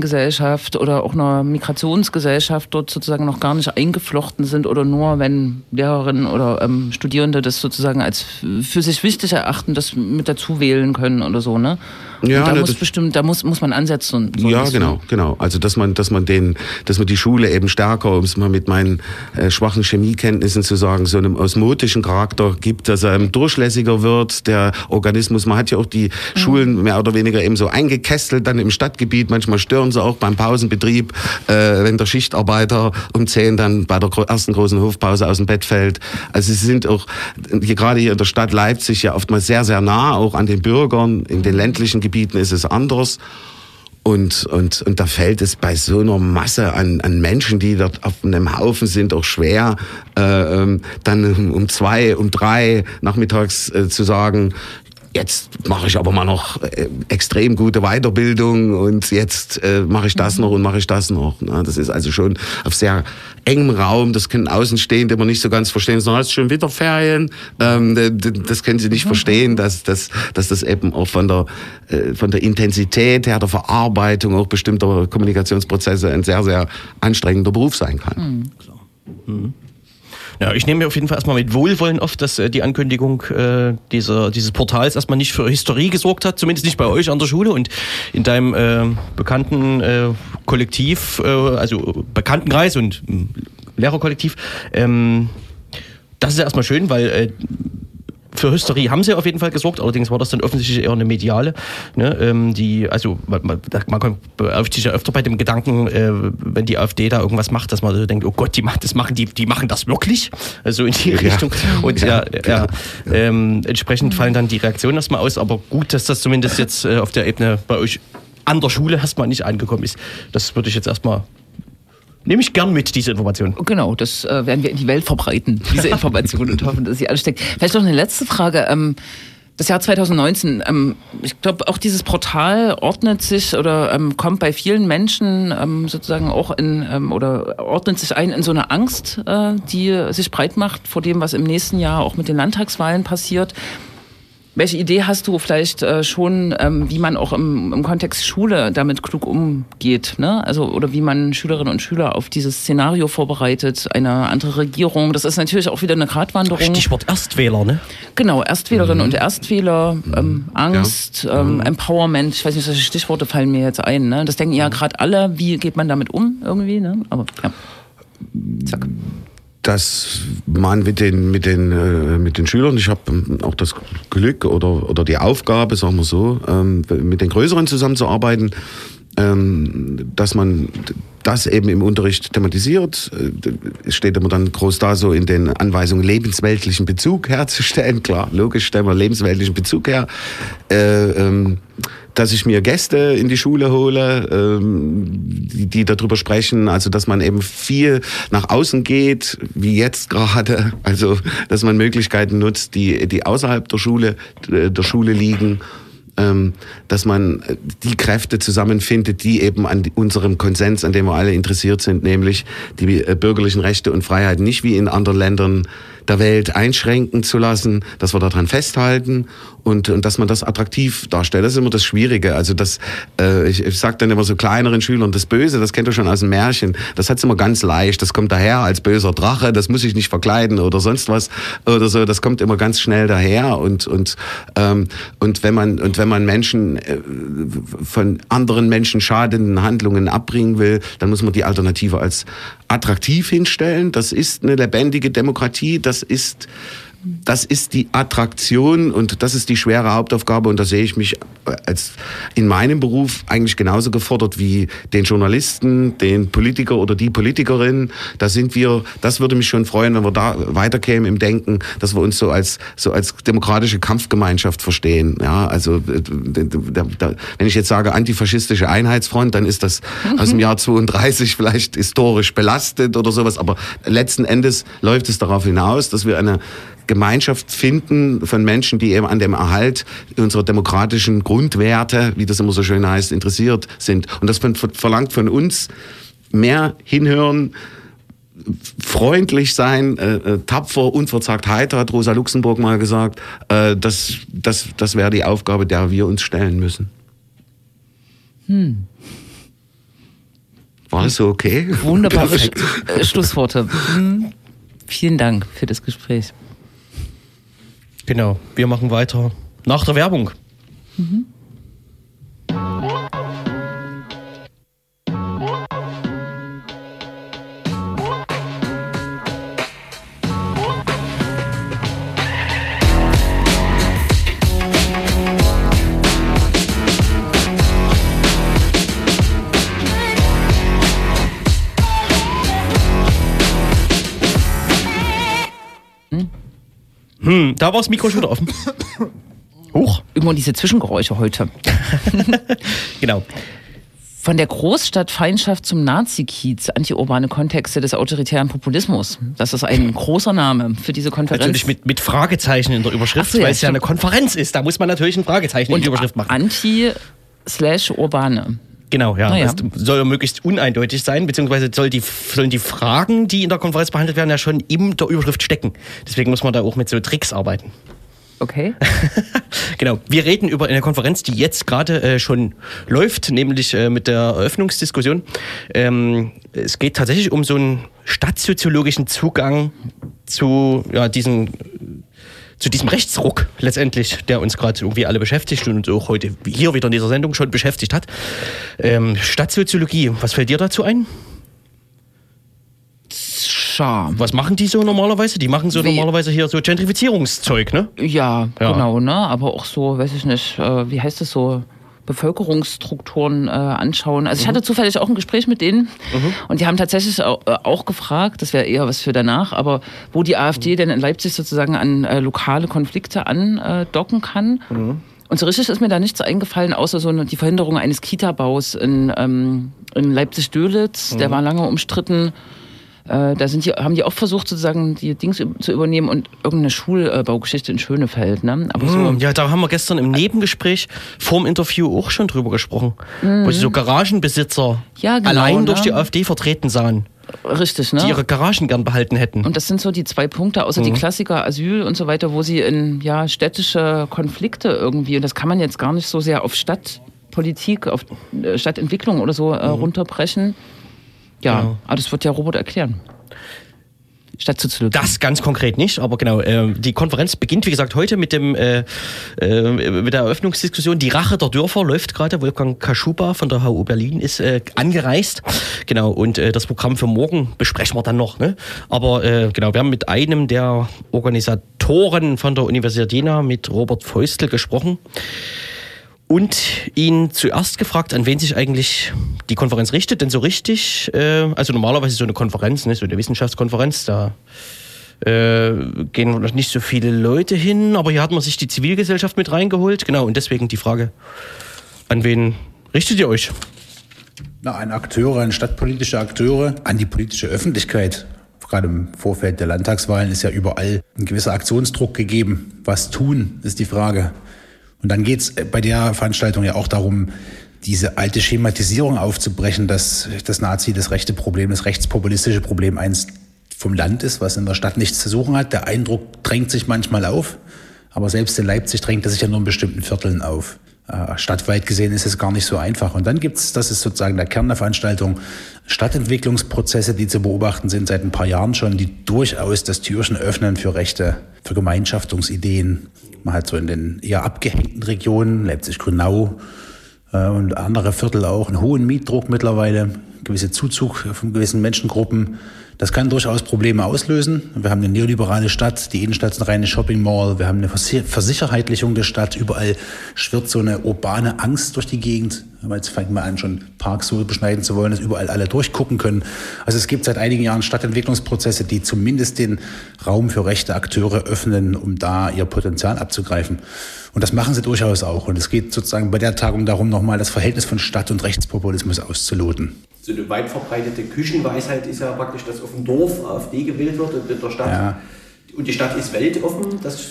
Gesellschaft oder auch einer Migrationsgesellschaft dort sozusagen noch gar nicht eingeflochten sind oder nur, wenn Lehrerinnen oder ähm, Studierende das sozusagen als für sich wichtig erachten, das mit dazu wählen können oder so, ne? Ja, und da ne, muss bestimmt, da muss, muss man ansetzen. So ja, genau, genau. Also dass man, dass man den, dass man die Schule eben stärker, um es mal mit meinen äh, schwachen Chemiekenntnissen zu sagen, so einem osmotischen Charakter gibt, dass er ähm, durchlässiger wird, der Organismus. Man hat ja auch die mhm. Schulen mehr oder weniger eben so eingekesselt dann im Stadtgebiet. Manchmal stören sie auch beim Pausenbetrieb, äh, wenn der Schichtarbeiter um zehn dann bei der ersten großen Hofpause aus dem Bett fällt. Also sie sind auch hier gerade hier in der Stadt Leipzig ja oftmals sehr, sehr nah auch an den Bürgern. In den ländlichen Gebieten ist es anders. Und, und, und da fällt es bei so einer Masse an, an Menschen, die dort auf einem Haufen sind, auch schwer, äh, ähm, dann um zwei, um drei nachmittags äh, zu sagen, jetzt mache ich aber mal noch äh, extrem gute Weiterbildung und jetzt äh, mache ich das noch und mache ich das noch. Na, das ist also schon auf sehr engem Raum. Das können Außenstehende immer nicht so ganz verstehen. So, hast schon wieder Ferien. Ähm, das können sie nicht mhm. verstehen, dass, dass, dass das eben auch von der, äh, von der Intensität her, der Verarbeitung auch bestimmter Kommunikationsprozesse ein sehr, sehr anstrengender Beruf sein kann. Mhm. Mhm. Ja, ich nehme mir auf jeden Fall erstmal mit Wohlwollen auf, dass äh, die Ankündigung äh, dieser, dieses Portals erstmal nicht für Historie gesorgt hat, zumindest nicht bei euch an der Schule und in deinem äh, bekannten äh, Kollektiv, äh, also Bekanntenkreis und äh, Lehrerkollektiv. Ähm, das ist ja erstmal schön, weil äh, für Hysterie haben sie auf jeden Fall gesorgt, allerdings war das dann offensichtlich eher eine mediale. Ne, ähm, die, also man, man, man kommt sich ja öfter bei dem Gedanken, äh, wenn die AfD da irgendwas macht, dass man so denkt, oh Gott, die machen das machen, die, die machen das wirklich. Also in die ja. Richtung. Und ja, ja, ja ähm, entsprechend fallen dann die Reaktionen erstmal aus, aber gut, dass das zumindest jetzt äh, auf der Ebene bei euch an der Schule erstmal nicht angekommen ist. Das würde ich jetzt erstmal Nehme ich gern mit, diese Information. Genau, das äh, werden wir in die Welt verbreiten, diese Information und hoffen, dass sie ansteckt. Vielleicht noch eine letzte Frage. Ähm, das Jahr 2019, ähm, ich glaube, auch dieses Portal ordnet sich oder ähm, kommt bei vielen Menschen ähm, sozusagen auch in ähm, oder ordnet sich ein in so eine Angst, äh, die sich breit macht vor dem, was im nächsten Jahr auch mit den Landtagswahlen passiert. Welche Idee hast du vielleicht äh, schon, ähm, wie man auch im, im Kontext Schule damit klug umgeht? Ne? Also, oder wie man Schülerinnen und Schüler auf dieses Szenario vorbereitet, eine andere Regierung. Das ist natürlich auch wieder eine Gratwanderung. Stichwort Erstwähler, ne? Genau, Erstwählerinnen mhm. und Erstwähler, ähm, Angst, ja. ähm, mhm. Empowerment, ich weiß nicht, welche Stichworte fallen mir jetzt ein. Ne? Das denken ja mhm. gerade alle, wie geht man damit um irgendwie, ne? Aber ja. Zack dass man mit den, mit den, äh, mit den Schülern, ich habe auch das Glück oder, oder die Aufgabe, sagen wir so, ähm, mit den Größeren zusammenzuarbeiten, ähm, dass man das eben im Unterricht thematisiert. Äh, es steht immer dann groß da, so in den Anweisungen lebensweltlichen Bezug herzustellen. Klar, logisch stellen wir lebensweltlichen Bezug her. Äh, ähm, dass ich mir Gäste in die Schule hole, ähm, die, die darüber sprechen, also dass man eben viel nach außen geht, wie jetzt gerade, also dass man Möglichkeiten nutzt, die, die außerhalb der Schule, der Schule liegen ähm, dass man die Kräfte zusammenfindet, die eben an unserem Konsens, an dem wir alle interessiert sind, nämlich die äh, bürgerlichen Rechte und Freiheiten nicht wie in anderen Ländern der Welt einschränken zu lassen, dass wir daran festhalten und, und dass man das attraktiv darstellt. Das ist immer das Schwierige. Also das, äh, ich, ich sage dann immer so kleineren Schülern, das Böse, das kennt ihr schon aus dem Märchen, das hat's immer ganz leicht. Das kommt daher als böser Drache, das muss ich nicht verkleiden oder sonst was oder so. Das kommt immer ganz schnell daher und und ähm, und wenn man und wenn man Menschen äh, von anderen Menschen schadenden Handlungen abbringen will, dann muss man die Alternative als attraktiv hinstellen. Das ist eine lebendige Demokratie. Das ist das ist die Attraktion und das ist die schwere Hauptaufgabe und da sehe ich mich als in meinem Beruf eigentlich genauso gefordert wie den Journalisten, den Politiker oder die Politikerin. Da sind wir, das würde mich schon freuen, wenn wir da weiterkämen im Denken, dass wir uns so als, so als demokratische Kampfgemeinschaft verstehen. Ja, also, äh, wenn ich jetzt sage antifaschistische Einheitsfront, dann ist das aus dem Jahr 32 vielleicht historisch belastet oder sowas. Aber letzten Endes läuft es darauf hinaus, dass wir eine Gemeinschaft finden von Menschen, die eben an dem Erhalt unserer demokratischen Grundwerte, wie das immer so schön heißt, interessiert sind. Und das verlangt von uns mehr hinhören, freundlich sein, äh, äh, tapfer, unverzagt heiter, hat Rosa Luxemburg mal gesagt. Äh, das das, das wäre die Aufgabe, der wir uns stellen müssen. Hm. War das so okay? Wunderbare Schlussworte. Hm. Vielen Dank für das Gespräch. Genau, wir machen weiter nach der Werbung. Mhm. Hm, da war das Mikro schon wieder offen. Huch. Immer diese Zwischengeräusche heute. genau. Von der Großstadtfeindschaft zum Nazi-Kiez, antiurbane Kontexte des autoritären Populismus. Das ist ein großer Name für diese Konferenz. Natürlich mit, mit Fragezeichen in der Überschrift, so, ja, weil es ja eine Konferenz ist. Da muss man natürlich ein Fragezeichen Und in die Überschrift machen. Anti-urbane. Genau, ja. ja. Das soll ja möglichst uneindeutig sein, beziehungsweise soll die, sollen die Fragen, die in der Konferenz behandelt werden, ja schon in der Überschrift stecken. Deswegen muss man da auch mit so Tricks arbeiten. Okay. genau. Wir reden über eine Konferenz, die jetzt gerade äh, schon läuft, nämlich äh, mit der Eröffnungsdiskussion. Ähm, es geht tatsächlich um so einen stadtsoziologischen Zugang zu ja, diesen zu diesem Rechtsruck letztendlich, der uns gerade irgendwie alle beschäftigt und uns auch heute hier wieder in dieser Sendung schon beschäftigt hat. Ähm, Stadtsoziologie, was fällt dir dazu ein? Scham. Was machen die so normalerweise? Die machen so wie? normalerweise hier so Gentrifizierungszeug, ne? Ja, ja, genau, ne? Aber auch so, weiß ich nicht, äh, wie heißt das so? Bevölkerungsstrukturen äh, anschauen. Also mhm. ich hatte zufällig auch ein Gespräch mit denen mhm. und die haben tatsächlich auch, äh, auch gefragt, das wäre eher was für danach, aber wo die AfD mhm. denn in Leipzig sozusagen an äh, lokale Konflikte andocken kann. Mhm. Und so richtig ist mir da nichts eingefallen, außer so eine, die Verhinderung eines Kita-Baus in, ähm, in Leipzig-Dölitz. Der mhm. war lange umstritten. Äh, da sind die, haben die auch versucht, sozusagen die Dings zu übernehmen und irgendeine Schulbaugeschichte in Schönefeld. Ne? Aber so hm, ja, da haben wir gestern im Nebengespräch vorm Interview auch schon drüber gesprochen, mhm. wo sie so Garagenbesitzer ja, genau, allein ne? durch die AfD vertreten sahen. Richtig, ne? Die ihre Garagen gern behalten hätten. Und das sind so die zwei Punkte, außer mhm. die Klassiker Asyl und so weiter, wo sie in ja, städtische Konflikte irgendwie, und das kann man jetzt gar nicht so sehr auf Stadtpolitik, auf äh, Stadtentwicklung oder so äh, mhm. runterbrechen. Ja, genau. aber das wird ja Robert erklären. Stadtsoziologie. Das ganz konkret nicht, aber genau. Äh, die Konferenz beginnt, wie gesagt, heute mit dem äh, äh, mit der Eröffnungsdiskussion. Die Rache der Dörfer läuft gerade. Wolfgang Kaschuba von der HU Berlin ist äh, angereist. Genau, und äh, das Programm für morgen besprechen wir dann noch. Ne? Aber äh, genau, wir haben mit einem der Organisatoren von der Universität Jena, mit Robert Feustel, gesprochen und ihn zuerst gefragt, an wen sich eigentlich die Konferenz richtet. Denn so richtig, äh, also normalerweise so eine Konferenz, ne, so eine Wissenschaftskonferenz, da äh, gehen nicht so viele Leute hin, aber hier hat man sich die Zivilgesellschaft mit reingeholt. Genau, und deswegen die Frage, an wen richtet ihr euch? Na, an Akteure, an stadtpolitische Akteure, an die politische Öffentlichkeit. Gerade im Vorfeld der Landtagswahlen ist ja überall ein gewisser Aktionsdruck gegeben. Was tun, ist die Frage. Und dann geht es bei der Veranstaltung ja auch darum, diese alte Schematisierung aufzubrechen, dass das Nazi das rechte Problem, das rechtspopulistische Problem eins vom Land ist, was in der Stadt nichts zu suchen hat. Der Eindruck drängt sich manchmal auf, aber selbst in Leipzig drängt er sich ja nur in bestimmten Vierteln auf. Äh, stadtweit gesehen ist es gar nicht so einfach. Und dann gibt es, das ist sozusagen der Kern der Veranstaltung, Stadtentwicklungsprozesse, die zu beobachten sind seit ein paar Jahren schon, die durchaus das Türchen öffnen für Rechte, für Gemeinschaftungsideen. Man hat so in den eher abgehängten Regionen, Leipzig-Grünau äh, und andere Viertel auch, einen hohen Mietdruck mittlerweile, gewisse Zuzug von gewissen Menschengruppen. Das kann durchaus Probleme auslösen. Wir haben eine neoliberale Stadt, die Innenstadt ist eine reine Shopping Mall, wir haben eine Versicherheitlichung der Stadt, überall schwirrt so eine urbane Angst durch die Gegend. Jetzt fängt man an, schon Parks so beschneiden zu wollen, dass überall alle durchgucken können. Also es gibt seit einigen Jahren Stadtentwicklungsprozesse, die zumindest den Raum für rechte Akteure öffnen, um da ihr Potenzial abzugreifen. Und das machen sie durchaus auch. Und es geht sozusagen bei der Tagung darum, nochmal das Verhältnis von Stadt- und Rechtspopulismus auszuloten so eine weit verbreitete Küchenweisheit ist ja praktisch, dass auf dem Dorf AfD gewählt wird und in der Stadt. Ja. Und die Stadt ist weltoffen. Das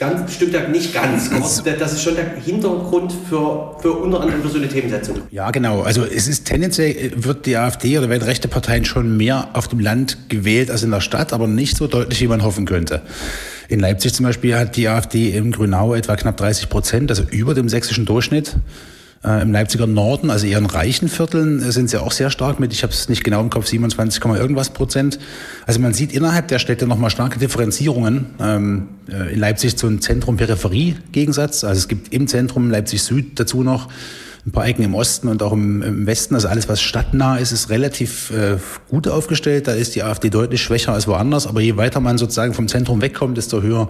ganz, stimmt ja nicht ganz. Aber das ist schon der Hintergrund für, für unter anderem für so eine Themensetzung. Ja, genau. Also es ist tendenziell, wird die AfD oder werden rechte Parteien schon mehr auf dem Land gewählt als in der Stadt, aber nicht so deutlich, wie man hoffen könnte. In Leipzig zum Beispiel hat die AfD im Grünau etwa knapp 30 Prozent, also über dem sächsischen Durchschnitt. Äh, Im Leipziger Norden, also eher in reichen Vierteln, äh, sind sie auch sehr stark mit, ich habe es nicht genau im Kopf, 27, irgendwas Prozent. Also man sieht innerhalb der Städte nochmal starke Differenzierungen. Ähm, äh, in Leipzig so ein Zentrum-Peripherie-Gegensatz. Also es gibt im Zentrum Leipzig Süd dazu noch ein paar Ecken im Osten und auch im, im Westen. Also alles, was stadtnah ist, ist relativ äh, gut aufgestellt. Da ist die AfD deutlich schwächer als woanders. Aber je weiter man sozusagen vom Zentrum wegkommt, desto höher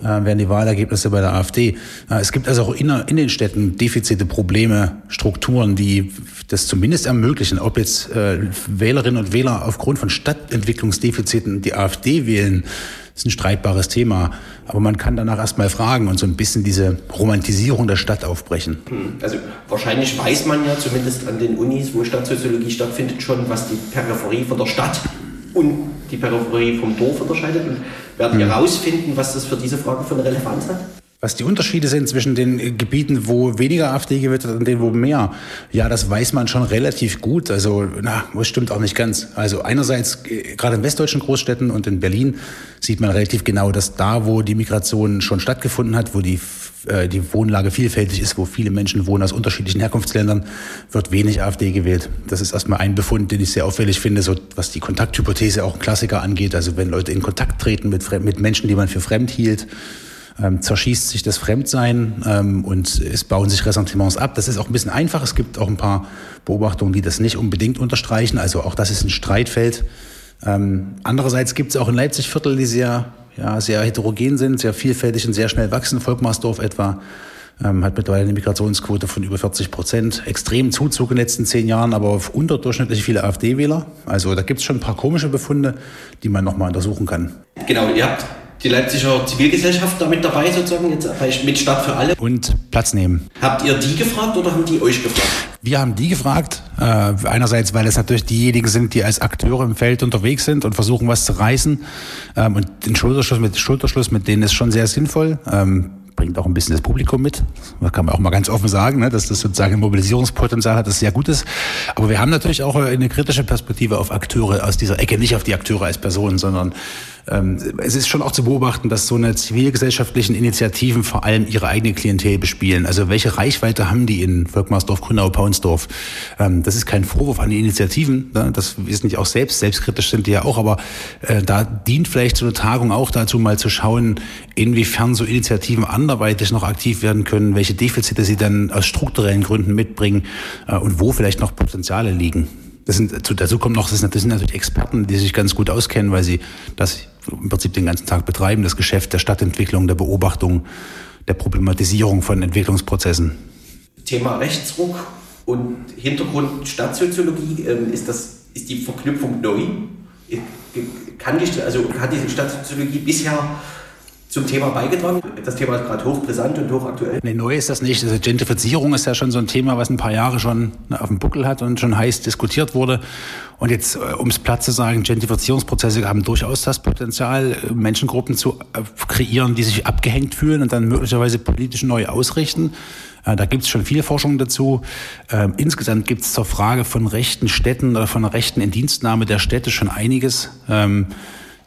äh, werden die Wahlergebnisse bei der AfD. Äh, es gibt also auch in, in, den Städten Defizite, Probleme, Strukturen, die das zumindest ermöglichen. Ob jetzt äh, Wählerinnen und Wähler aufgrund von Stadtentwicklungsdefiziten die AfD wählen, ist ein streitbares Thema. Aber man kann danach erstmal fragen und so ein bisschen diese Romantisierung der Stadt aufbrechen. Hm, also wahrscheinlich weiß man ja zumindest an den Unis, wo Stadtsoziologie stattfindet, schon, was die Peripherie von der Stadt und die Peripherie vom Dorf unterscheidet. Und werden wir herausfinden, hm. was das für diese Frage für eine Relevanz hat? Was die Unterschiede sind zwischen den Gebieten, wo weniger AfD gewählt wird und denen, wo mehr, ja, das weiß man schon relativ gut. Also, na, das stimmt auch nicht ganz. Also einerseits, äh, gerade in westdeutschen Großstädten und in Berlin sieht man relativ genau, dass da, wo die Migration schon stattgefunden hat, wo die, äh, die Wohnlage vielfältig ist, wo viele Menschen wohnen aus unterschiedlichen Herkunftsländern, wird wenig AfD gewählt. Das ist erstmal ein Befund, den ich sehr auffällig finde, so was die Kontakthypothese auch ein Klassiker angeht. Also wenn Leute in Kontakt treten mit, mit Menschen, die man für fremd hielt, ähm, zerschießt sich das Fremdsein ähm, und es bauen sich Ressentiments ab. Das ist auch ein bisschen einfach. Es gibt auch ein paar Beobachtungen, die das nicht unbedingt unterstreichen. Also auch das ist ein Streitfeld. Ähm, andererseits gibt es auch in Leipzig Viertel, die sehr, ja, sehr heterogen sind, sehr vielfältig und sehr schnell wachsen. Volkmarsdorf etwa ähm, hat mittlerweile eine Migrationsquote von über 40 Prozent. Extrem Zuzug in den letzten zehn Jahren, aber auf unterdurchschnittlich viele AfD-Wähler. Also da gibt es schon ein paar komische Befunde, die man nochmal untersuchen kann. Genau, ihr habt die Leipziger Zivilgesellschaft damit dabei, sozusagen, jetzt mit Stadt für alle. Und Platz nehmen. Habt ihr die gefragt oder haben die euch gefragt? Wir haben die gefragt. Äh, einerseits, weil es natürlich diejenigen sind, die als Akteure im Feld unterwegs sind und versuchen, was zu reißen. Ähm, und den Schulterschluss mit, Schulterschluss mit denen ist schon sehr sinnvoll. Ähm, bringt auch ein bisschen das Publikum mit. Das kann man auch mal ganz offen sagen, ne, dass das sozusagen ein Mobilisierungspotenzial hat, das sehr gut ist. Aber wir haben natürlich auch eine kritische Perspektive auf Akteure aus dieser Ecke, nicht auf die Akteure als Personen, sondern es ist schon auch zu beobachten, dass so eine zivilgesellschaftlichen Initiativen vor allem ihre eigene Klientel bespielen. Also welche Reichweite haben die in Volkmarsdorf, Grünau, Paunsdorf? Ähm, das ist kein Vorwurf an die Initiativen. Ne? Das wissen die auch selbst. Selbstkritisch sind die ja auch. Aber äh, da dient vielleicht so eine Tagung auch dazu, mal zu schauen, inwiefern so Initiativen anderweitig noch aktiv werden können, welche Defizite sie dann aus strukturellen Gründen mitbringen äh, und wo vielleicht noch Potenziale liegen. Das sind, dazu kommt noch, das sind natürlich Experten, die sich ganz gut auskennen, weil sie das im Prinzip den ganzen Tag betreiben, das Geschäft der Stadtentwicklung, der Beobachtung, der Problematisierung von Entwicklungsprozessen. Thema Rechtsruck und Hintergrund Stadtsoziologie, ähm, ist, das, ist die Verknüpfung neu? Kann die, also hat die Stadtsoziologie bisher zum Thema beigetragen? Das Thema ist gerade hochbrisant und hochaktuell. Nee, neu ist das nicht. Also Gentrifizierung ist ja schon so ein Thema, was ein paar Jahre schon auf dem Buckel hat und schon heiß diskutiert wurde. Und jetzt, äh, um es platt zu sagen, Gentrifizierungsprozesse haben durchaus das Potenzial, äh, Menschengruppen zu äh, kreieren, die sich abgehängt fühlen und dann möglicherweise politisch neu ausrichten. Da gibt es schon viel Forschung dazu. Ähm, insgesamt gibt es zur Frage von rechten Städten oder von rechten Indienstnahme der Städte schon einiges.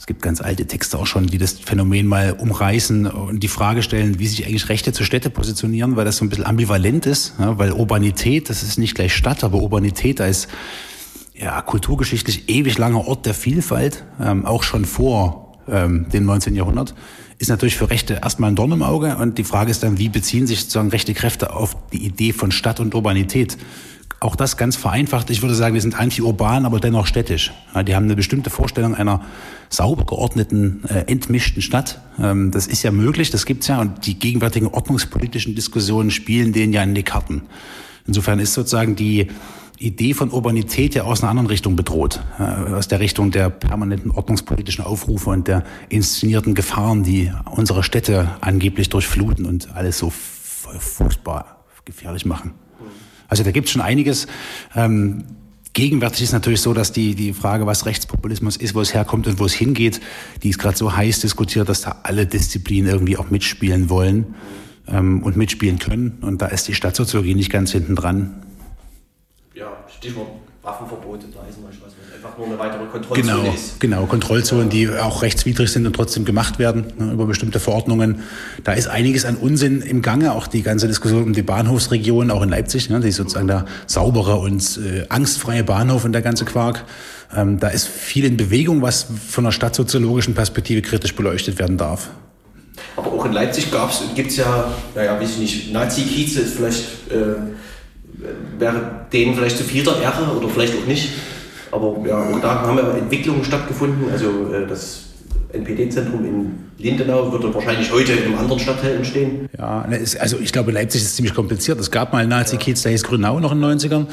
Es gibt ganz alte Texte auch schon, die das Phänomen mal umreißen und die Frage stellen, wie sich eigentlich Rechte zur Städte positionieren, weil das so ein bisschen ambivalent ist, ja, weil Urbanität, das ist nicht gleich Stadt, aber Urbanität, ist ja kulturgeschichtlich ewig langer Ort der Vielfalt, ähm, auch schon vor ähm, dem 19. Jahrhundert, ist natürlich für Rechte erstmal ein Dorn im Auge und die Frage ist dann, wie beziehen sich sozusagen rechte Kräfte auf die Idee von Stadt und Urbanität? Auch das ganz vereinfacht. Ich würde sagen, die sind anti-urban, aber dennoch städtisch. Die haben eine bestimmte Vorstellung einer sauber geordneten, äh, entmischten Stadt. Ähm, das ist ja möglich, das gibt's ja. Und die gegenwärtigen ordnungspolitischen Diskussionen spielen denen ja in die Karten. Insofern ist sozusagen die Idee von Urbanität ja aus einer anderen Richtung bedroht. Äh, aus der Richtung der permanenten ordnungspolitischen Aufrufe und der inszenierten Gefahren, die unsere Städte angeblich durchfluten und alles so furchtbar gefährlich machen. Also da gibt es schon einiges. Ähm, gegenwärtig ist natürlich so, dass die, die Frage, was Rechtspopulismus ist, wo es herkommt und wo es hingeht, die ist gerade so heiß diskutiert, dass da alle Disziplinen irgendwie auch mitspielen wollen ähm, und mitspielen können. Und da ist die Stadtsoziologie nicht ganz hinten dran. Ja, Stichwort Waffenverbote, da ist zum Beispiel was einfach nur eine weitere Kontrollzone genau, ist. Genau, Kontrollzonen, die auch rechtswidrig sind und trotzdem gemacht werden ne, über bestimmte Verordnungen. Da ist einiges an Unsinn im Gange, auch die ganze Diskussion um die Bahnhofsregion, auch in Leipzig, ne, die ist sozusagen der saubere und äh, angstfreie Bahnhof und der ganze Quark. Ähm, da ist viel in Bewegung, was von einer stadtsoziologischen Perspektive kritisch beleuchtet werden darf. Aber auch in Leipzig gibt es ja, naja, weiß ich nicht, Nazi-Kieze ist vielleicht, äh, wäre denen vielleicht zu viel der Ehre oder vielleicht auch nicht. Aber ja, auch da haben ja Entwicklungen stattgefunden. Also äh, das NPD-Zentrum in Lindenau wird wahrscheinlich heute in einem anderen Stadtteil entstehen. Ja, ne, also ich glaube, Leipzig ist ziemlich kompliziert. Es gab mal Nazi-Kiez, der hieß Grünau noch in den 90ern.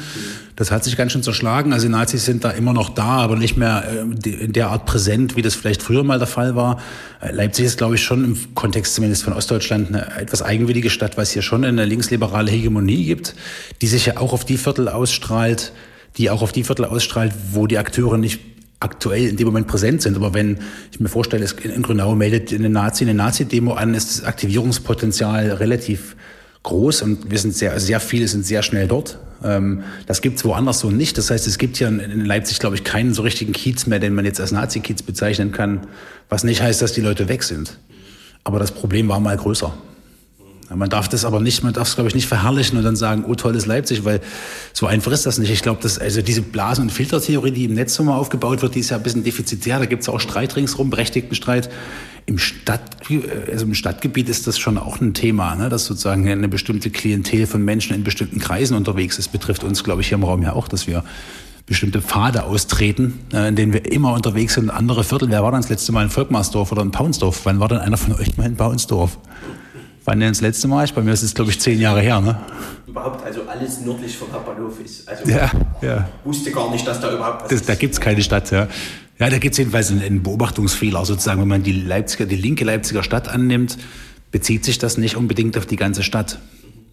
Das hat sich ganz schön zerschlagen. Also Nazis sind da immer noch da, aber nicht mehr äh, in der Art präsent, wie das vielleicht früher mal der Fall war. Äh, Leipzig ist, glaube ich, schon im Kontext zumindest von Ostdeutschland eine etwas eigenwillige Stadt, weil es hier schon eine linksliberale Hegemonie gibt, die sich ja auch auf die Viertel ausstrahlt, die auch auf die Viertel ausstrahlt, wo die Akteure nicht aktuell in dem Moment präsent sind. Aber wenn ich mir vorstelle, es in Grünau meldet eine Nazi eine Nazi-Demo an, ist das Aktivierungspotenzial relativ groß und wir sind sehr, sehr viele sind sehr schnell dort. Ähm, das gibt's woanders so nicht. Das heißt, es gibt hier in Leipzig, glaube ich, keinen so richtigen Kiez mehr, den man jetzt als Nazi-Kiez bezeichnen kann, was nicht heißt, dass die Leute weg sind. Aber das Problem war mal größer. Man darf das aber nicht, man darf es, glaube ich, nicht verherrlichen und dann sagen, oh, toll ist Leipzig, weil so einfach ist das nicht. Ich glaube, dass also diese Blasen- und Filtertheorie, die im Netz so mal aufgebaut wird, die ist ja ein bisschen defizitär. Da gibt es auch Streit ringsrum, berechtigten Streit. Im, Stadt, also im Stadtgebiet ist das schon auch ein Thema, ne? dass sozusagen eine bestimmte Klientel von Menschen in bestimmten Kreisen unterwegs ist. Betrifft uns, glaube ich, hier im Raum ja auch, dass wir bestimmte Pfade austreten, äh, in denen wir immer unterwegs sind. Andere Viertel, wer war dann das letzte Mal in Volkmarsdorf oder in Paunsdorf? Wann war denn einer von euch mal in Paunsdorf? Wann denn das letzte Mal? Bei mir ist es, glaube ich, zehn Jahre her. Ne? Überhaupt, also alles nördlich vom Hauptbahnhof ist. Also ja, ja. wusste gar nicht, dass da überhaupt was das, ist. Da gibt es keine Stadt, ja. Ja, da gibt es jedenfalls einen, einen Beobachtungsfehler sozusagen. Wenn man die Leipziger, die linke Leipziger Stadt annimmt, bezieht sich das nicht unbedingt auf die ganze Stadt.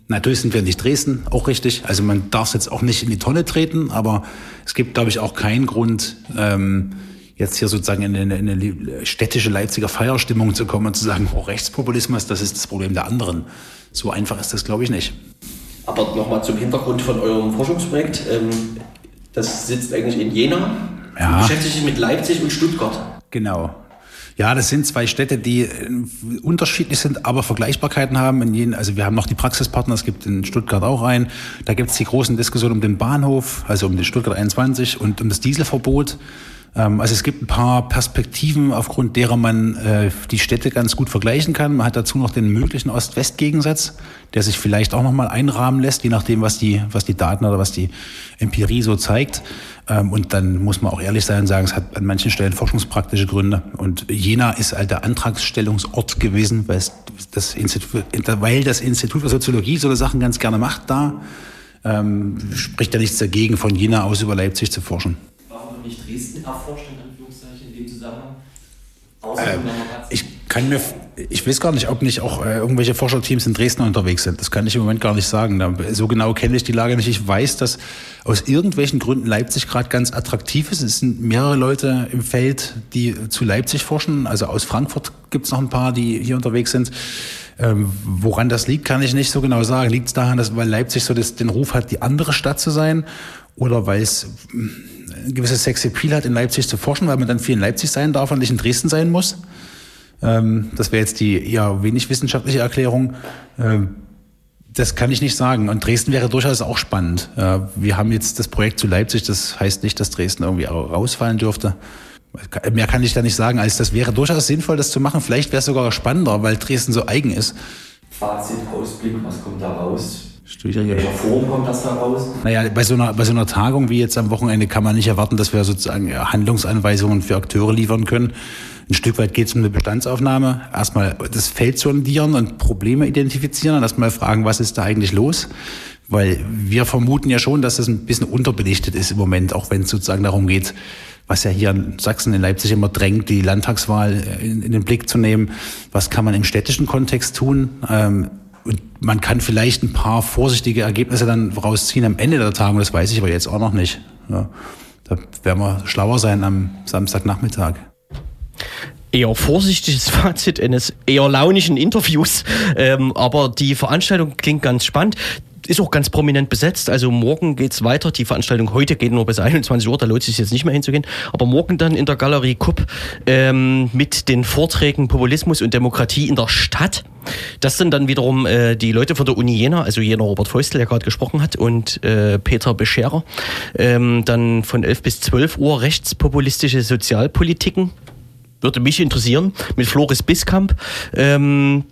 Natürlich sind wir nicht Dresden, auch richtig. Also man darf es jetzt auch nicht in die Tonne treten, aber es gibt, glaube ich, auch keinen Grund, ähm, jetzt hier sozusagen in eine, in eine städtische Leipziger Feierstimmung zu kommen und zu sagen, oh, Rechtspopulismus, das ist das Problem der anderen. So einfach ist das, glaube ich, nicht. Aber nochmal zum Hintergrund von eurem Forschungsprojekt. Ähm, das sitzt eigentlich in Jena. Ja. Beschäftigt sich mit Leipzig und Stuttgart. Genau. Ja, das sind zwei Städte, die äh, unterschiedlich sind, aber Vergleichbarkeiten haben. In jenen, also wir haben noch die Praxispartner, es gibt in Stuttgart auch einen. Da gibt es die großen Diskussionen um den Bahnhof, also um den Stuttgart 21 und um das Dieselverbot. Ähm, also es gibt ein paar Perspektiven, aufgrund derer man äh, die Städte ganz gut vergleichen kann. Man hat dazu noch den möglichen Ost-West-Gegensatz, der sich vielleicht auch nochmal einrahmen lässt, je nachdem, was die, was die Daten oder was die Empirie so zeigt. Ähm, und dann muss man auch ehrlich sein und sagen, es hat an manchen Stellen forschungspraktische Gründe. Und Jena ist halt der Antragsstellungsort gewesen, weil, das Institut, weil das Institut für Soziologie so Sachen ganz gerne macht da. Ähm, spricht ja nichts dagegen, von Jena aus über Leipzig zu forschen nicht Dresden erforscht, in Anführungszeichen, in dem Zusammenhang? Ähm, ich kann mir, ich weiß gar nicht, ob nicht auch äh, irgendwelche Forscherteams in Dresden unterwegs sind. Das kann ich im Moment gar nicht sagen. Da, so genau kenne ich die Lage nicht. Ich weiß, dass aus irgendwelchen Gründen Leipzig gerade ganz attraktiv ist. Es sind mehrere Leute im Feld, die zu Leipzig forschen. Also aus Frankfurt gibt es noch ein paar, die hier unterwegs sind. Ähm, woran das liegt, kann ich nicht so genau sagen. Liegt es daran, dass weil Leipzig so das, den Ruf hat, die andere Stadt zu sein? Oder weil es ein gewisses Sexappeal hat, in Leipzig zu forschen, weil man dann viel in Leipzig sein darf und nicht in Dresden sein muss. Ähm, das wäre jetzt die eher wenig wissenschaftliche Erklärung. Ähm, das kann ich nicht sagen. Und Dresden wäre durchaus auch spannend. Äh, wir haben jetzt das Projekt zu Leipzig, das heißt nicht, dass Dresden irgendwie rausfallen dürfte. Mehr kann ich da nicht sagen, als das wäre durchaus sinnvoll, das zu machen. Vielleicht wäre es sogar spannender, weil Dresden so eigen ist. Fazit, Ausblick, was kommt da raus? Schwierige Form kommt das da raus? Naja, bei so, einer, bei so einer Tagung wie jetzt am Wochenende kann man nicht erwarten, dass wir sozusagen Handlungsanweisungen für Akteure liefern können. Ein Stück weit geht es um eine Bestandsaufnahme. Erstmal das Feld sondieren und Probleme identifizieren und erstmal fragen, was ist da eigentlich los? Weil wir vermuten ja schon, dass das ein bisschen unterbelichtet ist im Moment, auch wenn es sozusagen darum geht, was ja hier in Sachsen, in Leipzig immer drängt, die Landtagswahl in, in den Blick zu nehmen. Was kann man im städtischen Kontext tun? Ähm, und man kann vielleicht ein paar vorsichtige Ergebnisse dann rausziehen am Ende der Tagung, das weiß ich aber jetzt auch noch nicht. Ja, da werden wir schlauer sein am Samstagnachmittag eher vorsichtiges Fazit eines eher launischen Interviews. Ähm, aber die Veranstaltung klingt ganz spannend ist auch ganz prominent besetzt. Also morgen geht's weiter. Die Veranstaltung heute geht nur bis 21 Uhr, da lohnt es sich jetzt nicht mehr hinzugehen. Aber morgen dann in der Galerie Kupp ähm, mit den Vorträgen Populismus und Demokratie in der Stadt. Das sind dann wiederum äh, die Leute von der Uni Jena, also Jena Robert Feustel, der gerade gesprochen hat, und äh, Peter Bescherer. Ähm, dann von 11 bis 12 Uhr rechtspopulistische Sozialpolitiken. Würde mich interessieren, mit Floris Biskamp. Ähm,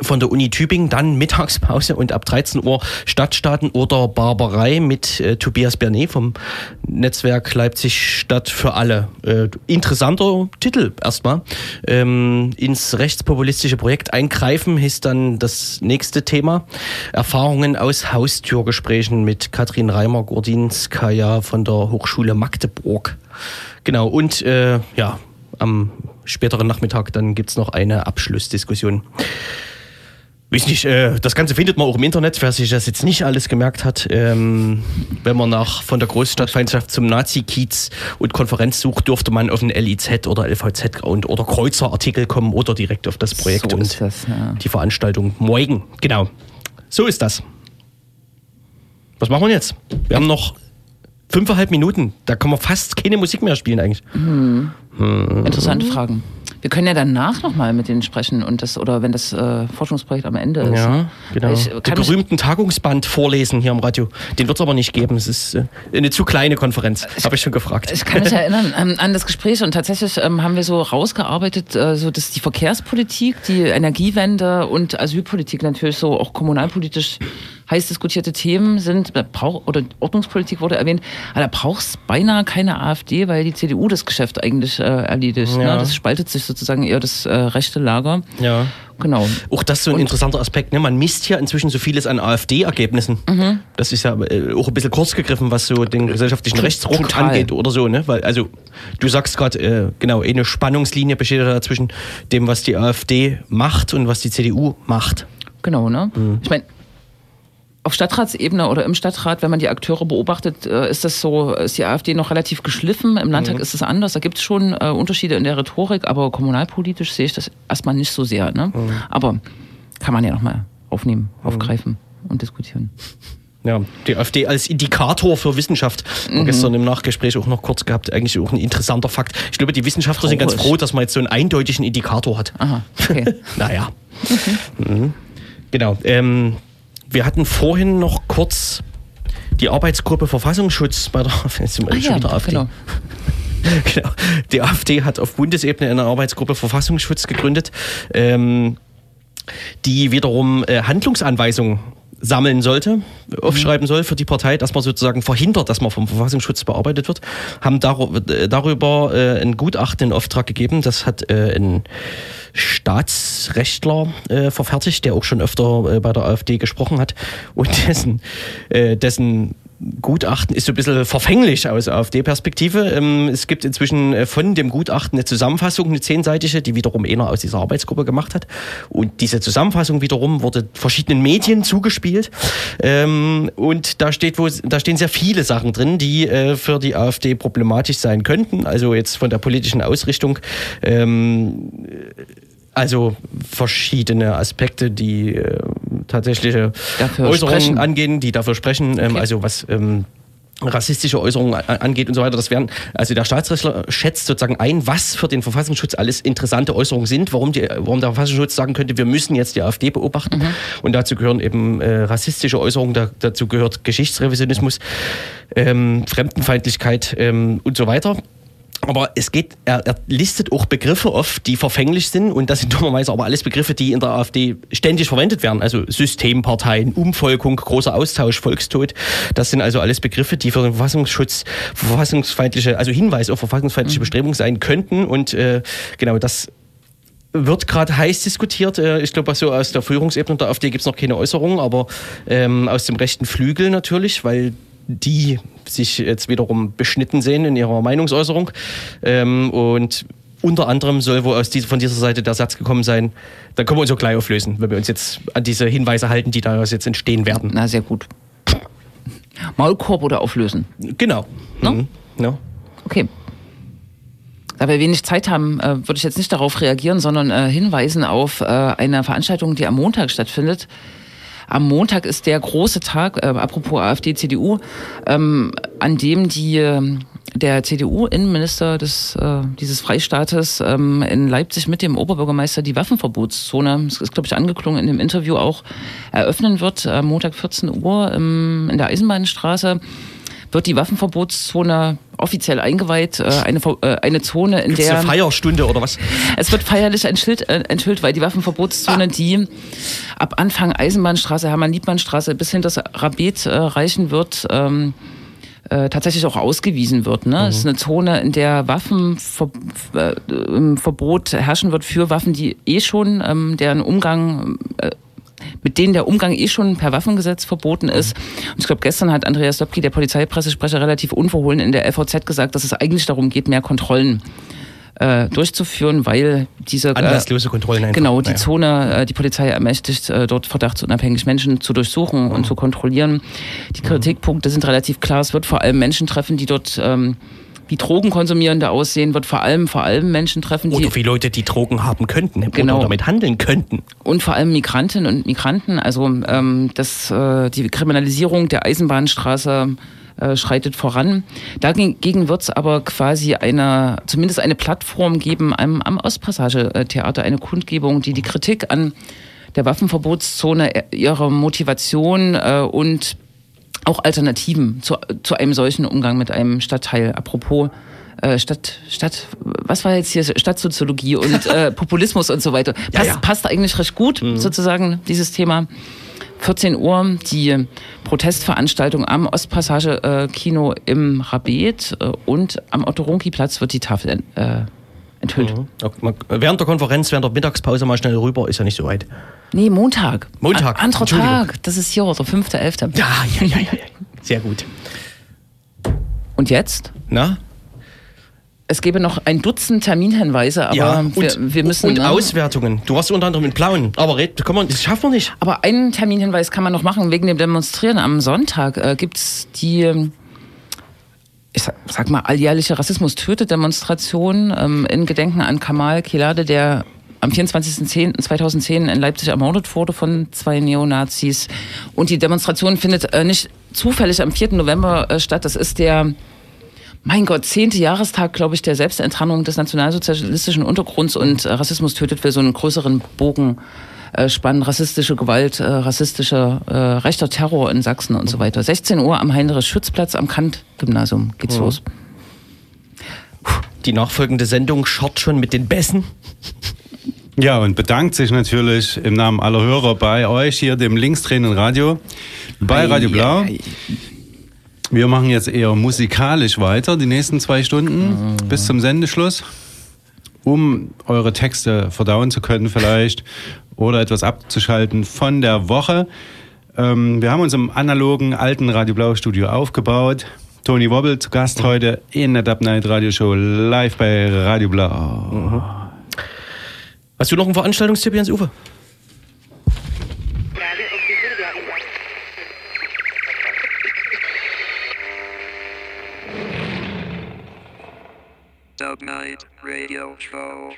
von der Uni Tübingen, dann Mittagspause und ab 13 Uhr Stadtstaaten oder Barbarei mit äh, Tobias Bernet vom Netzwerk Leipzig Stadt für alle. Äh, interessanter Titel erstmal. Ähm, ins rechtspopulistische Projekt eingreifen ist dann das nächste Thema. Erfahrungen aus Haustürgesprächen mit Katrin Reimer-Gordinskaya von der Hochschule Magdeburg. Genau, und äh, ja, am späteren Nachmittag dann gibt es noch eine Abschlussdiskussion. Weiß nicht, äh, das Ganze findet man auch im Internet, wer sich das jetzt nicht alles gemerkt hat. Ähm, wenn man nach von der Großstadtfeindschaft zum Nazi-Kiez und Konferenz sucht, dürfte man auf den LIZ oder LVZ und oder Kreuzer-Artikel kommen oder direkt auf das Projekt so und das, ja. die Veranstaltung morgen. Genau. So ist das. Was machen wir jetzt? Wir haben noch fünfeinhalb Minuten. Da kann man fast keine Musik mehr spielen eigentlich. Hm. Hm. Interessante Fragen. Wir können ja danach nochmal mit denen sprechen und das, oder wenn das äh, Forschungsprojekt am Ende ist. Ja, genau. Ich, Den berühmten Tagungsband vorlesen hier am Radio. Den wird es aber nicht geben. Es ist äh, eine zu kleine Konferenz, habe ich schon gefragt. Ich kann mich erinnern ähm, an das Gespräch und tatsächlich ähm, haben wir so rausgearbeitet, äh, so dass die Verkehrspolitik, die Energiewende und Asylpolitik natürlich so auch kommunalpolitisch heiß diskutierte Themen sind, oder Ordnungspolitik wurde erwähnt, aber da braucht es beinahe keine AfD, weil die CDU das Geschäft eigentlich äh, erledigt. Ne? Ja. Ne? Das spaltet sich sozusagen eher das äh, rechte Lager. Ja. Genau. Auch das ist so ein und interessanter Aspekt. Ne? Man misst ja inzwischen so vieles an AfD-Ergebnissen. Mhm. Das ist ja äh, auch ein bisschen kurz gegriffen, was so den gesellschaftlichen Rechtsruck Total. angeht oder so. Ne? Weil, also, du sagst gerade, äh, genau, eine Spannungslinie besteht da zwischen dem, was die AfD macht und was die CDU macht. Genau, ne? Mhm. Ich meine, auf Stadtratsebene oder im Stadtrat, wenn man die Akteure beobachtet, äh, ist das so, ist die AfD noch relativ geschliffen. Im Landtag mhm. ist es anders. Da gibt es schon äh, Unterschiede in der Rhetorik, aber kommunalpolitisch sehe ich das erstmal nicht so sehr. Ne? Mhm. Aber kann man ja nochmal aufnehmen, mhm. aufgreifen und diskutieren. Ja, die AfD als Indikator für Wissenschaft. Mhm. Gestern im Nachgespräch auch noch kurz gehabt, eigentlich auch ein interessanter Fakt. Ich glaube, die Wissenschaftler sind ganz froh, dass man jetzt so einen eindeutigen Indikator hat. Aha, okay. naja. Mhm. Genau. Ähm, wir hatten vorhin noch kurz die Arbeitsgruppe Verfassungsschutz bei der, jetzt sind wir ah, schon ja, wieder AfD. Genau. genau. Die AfD hat auf Bundesebene eine Arbeitsgruppe Verfassungsschutz gegründet, ähm, die wiederum äh, Handlungsanweisungen sammeln sollte, aufschreiben soll für die Partei, dass man sozusagen verhindert, dass man vom Verfassungsschutz bearbeitet wird, haben äh, darüber äh, ein Gutachten in Auftrag gegeben. Das hat äh, ein Staatsrechtler verfertigt, der auch schon öfter bei der AfD gesprochen hat und dessen, dessen Gutachten ist so ein bisschen verfänglich aus AfD-Perspektive. Ähm, es gibt inzwischen äh, von dem Gutachten eine Zusammenfassung, eine zehnseitige, die wiederum einer aus dieser Arbeitsgruppe gemacht hat. Und diese Zusammenfassung wiederum wurde verschiedenen Medien zugespielt. Ähm, und da steht, wo, da stehen sehr viele Sachen drin, die äh, für die AfD problematisch sein könnten. Also jetzt von der politischen Ausrichtung. Ähm, also verschiedene Aspekte, die äh, tatsächliche dafür Äußerungen sprechen. angehen, die dafür sprechen, ähm, okay. also was ähm, rassistische Äußerungen angeht und so weiter. Das werden, also der Staatsrechtler schätzt sozusagen ein, was für den Verfassungsschutz alles interessante Äußerungen sind, warum, die, warum der Verfassungsschutz sagen könnte, wir müssen jetzt die AfD beobachten. Mhm. Und dazu gehören eben äh, rassistische Äußerungen, da, dazu gehört Geschichtsrevisionismus, ähm, Fremdenfeindlichkeit ähm, und so weiter. Aber es geht, er, er, listet auch Begriffe oft, die verfänglich sind und das sind dummerweise aber alles Begriffe, die in der AfD ständig verwendet werden. Also Systemparteien, Umvolkung, großer Austausch, Volkstod. Das sind also alles Begriffe, die für den Verfassungsschutz verfassungsfeindliche, also Hinweise auf verfassungsfeindliche mhm. Bestrebungen sein könnten und äh, genau das wird gerade heiß diskutiert. Äh, ich glaube, so aus der Führungsebene der AfD gibt es noch keine Äußerungen, aber ähm, aus dem rechten Flügel natürlich, weil die sich jetzt wiederum beschnitten sehen in ihrer Meinungsäußerung. Ähm, und unter anderem soll wohl aus dieser, von dieser Seite der Satz gekommen sein, dann können wir uns auch gleich auflösen, wenn wir uns jetzt an diese Hinweise halten, die daraus jetzt entstehen werden. Na, sehr gut. Maulkorb oder auflösen? Genau. No? Mhm. No. Okay. Da wir wenig Zeit haben, äh, würde ich jetzt nicht darauf reagieren, sondern äh, hinweisen auf äh, eine Veranstaltung, die am Montag stattfindet am Montag ist der große Tag, äh, apropos AfD, CDU, ähm, an dem die ähm, der CDU-Innenminister äh, dieses Freistaates ähm, in Leipzig mit dem Oberbürgermeister die Waffenverbotszone, das ist, glaube ich, angeklungen in dem Interview auch, eröffnen wird, äh, Montag 14 Uhr ähm, in der Eisenbahnstraße wird die Waffenverbotszone offiziell eingeweiht. Äh, eine, äh, eine Zone, in Gibt's der. Eine Feierstunde oder was? Es wird feierlich enthüllt, äh, enthüllt weil die Waffenverbotszone, ah. die ab Anfang Eisenbahnstraße, Hermann-Liebmann-Straße bis hinter das Rabet äh, reichen wird, ähm, äh, tatsächlich auch ausgewiesen wird. Ne? Mhm. Es ist eine Zone, in der Waffenverbot äh, herrschen wird für Waffen, die eh schon ähm, deren Umgang äh, mit denen der Umgang eh schon per Waffengesetz verboten ist. Und ich glaube, gestern hat Andreas Dobki, der Polizeipressesprecher, relativ unverhohlen in der LVZ gesagt, dass es eigentlich darum geht, mehr Kontrollen äh, durchzuführen, weil diese äh, anlasslose Kontrollen einfach. genau die naja. Zone äh, die Polizei ermächtigt, äh, dort verdachtsunabhängig Menschen zu durchsuchen mhm. und zu kontrollieren. Die Kritikpunkte sind relativ klar. Es wird vor allem Menschen treffen, die dort ähm, wie Drogenkonsumierende aussehen, wird vor allem vor allem Menschen treffen, die oder wie Leute, die Drogen haben könnten genau. oder damit handeln könnten und vor allem Migrantinnen und Migranten. Also ähm, das, äh, die Kriminalisierung der Eisenbahnstraße äh, schreitet voran. Dagegen wird es aber quasi eine, zumindest eine Plattform geben am, am Ostpassage-Theater, eine Kundgebung, die die Kritik an der Waffenverbotszone, äh, ihrer Motivation äh, und auch Alternativen zu, zu einem solchen Umgang mit einem Stadtteil. Apropos äh, Stadt, Stadt, was war jetzt hier Stadtsoziologie und äh, Populismus und so weiter. Passt, ja, ja. passt eigentlich recht gut, mhm. sozusagen, dieses Thema. 14 Uhr die Protestveranstaltung am Ostpassage-Kino äh, im Rabet äh, und am Otto-Ronki-Platz wird die Tafel äh, enthüllt. Mhm. Während der Konferenz, während der Mittagspause mal schnell rüber, ist ja nicht so weit. Nee, Montag. Montag. An, anderer Tag. Das ist hier, der 5.11. Ja, ja, ja, ja. Sehr gut. Und jetzt? Na? Es gäbe noch ein Dutzend Terminhinweise, aber ja, und, wir, wir, müssen. Und ne? Auswertungen. Du warst unter anderem in Plauen. Aber red, komm, das schaffen wir nicht. Aber einen Terminhinweis kann man noch machen. Wegen dem Demonstrieren am Sonntag äh, gibt es die ich sag mal, alljährliche Rassismus-Tötet-Demonstration ähm, in Gedenken an Kamal Kilade, der am 24.10.2010 in Leipzig ermordet wurde von zwei Neonazis. Und die Demonstration findet äh, nicht zufällig am 4. November äh, statt. Das ist der, mein Gott, zehnte Jahrestag, glaube ich, der Selbstentrannung des nationalsozialistischen Untergrunds und äh, Rassismus tötet für so einen größeren Bogen äh, spannen, rassistische Gewalt, äh, rassistischer äh, rechter Terror in Sachsen und so weiter. 16 Uhr am Heinrich-Schütz-Platz am Kant-Gymnasium geht's mhm. los. Die nachfolgende Sendung schaut schon mit den Bässen. Ja, und bedankt sich natürlich im Namen aller Hörer bei euch hier, dem linksdrehenden Radio, bei Radio Blau. Wir machen jetzt eher musikalisch weiter, die nächsten zwei Stunden mhm. bis zum Sendeschluss, um eure Texte verdauen zu können vielleicht oder etwas abzuschalten von der Woche. Ähm, wir haben uns im analogen alten Radio Blau Studio aufgebaut. Tony Wobbel zu Gast heute in der Dub Night Radio Show live bei Radio Blau. Mhm. Hast du noch einen Veranstaltungstipp, Jens Uwe? Dub Night Radio Show.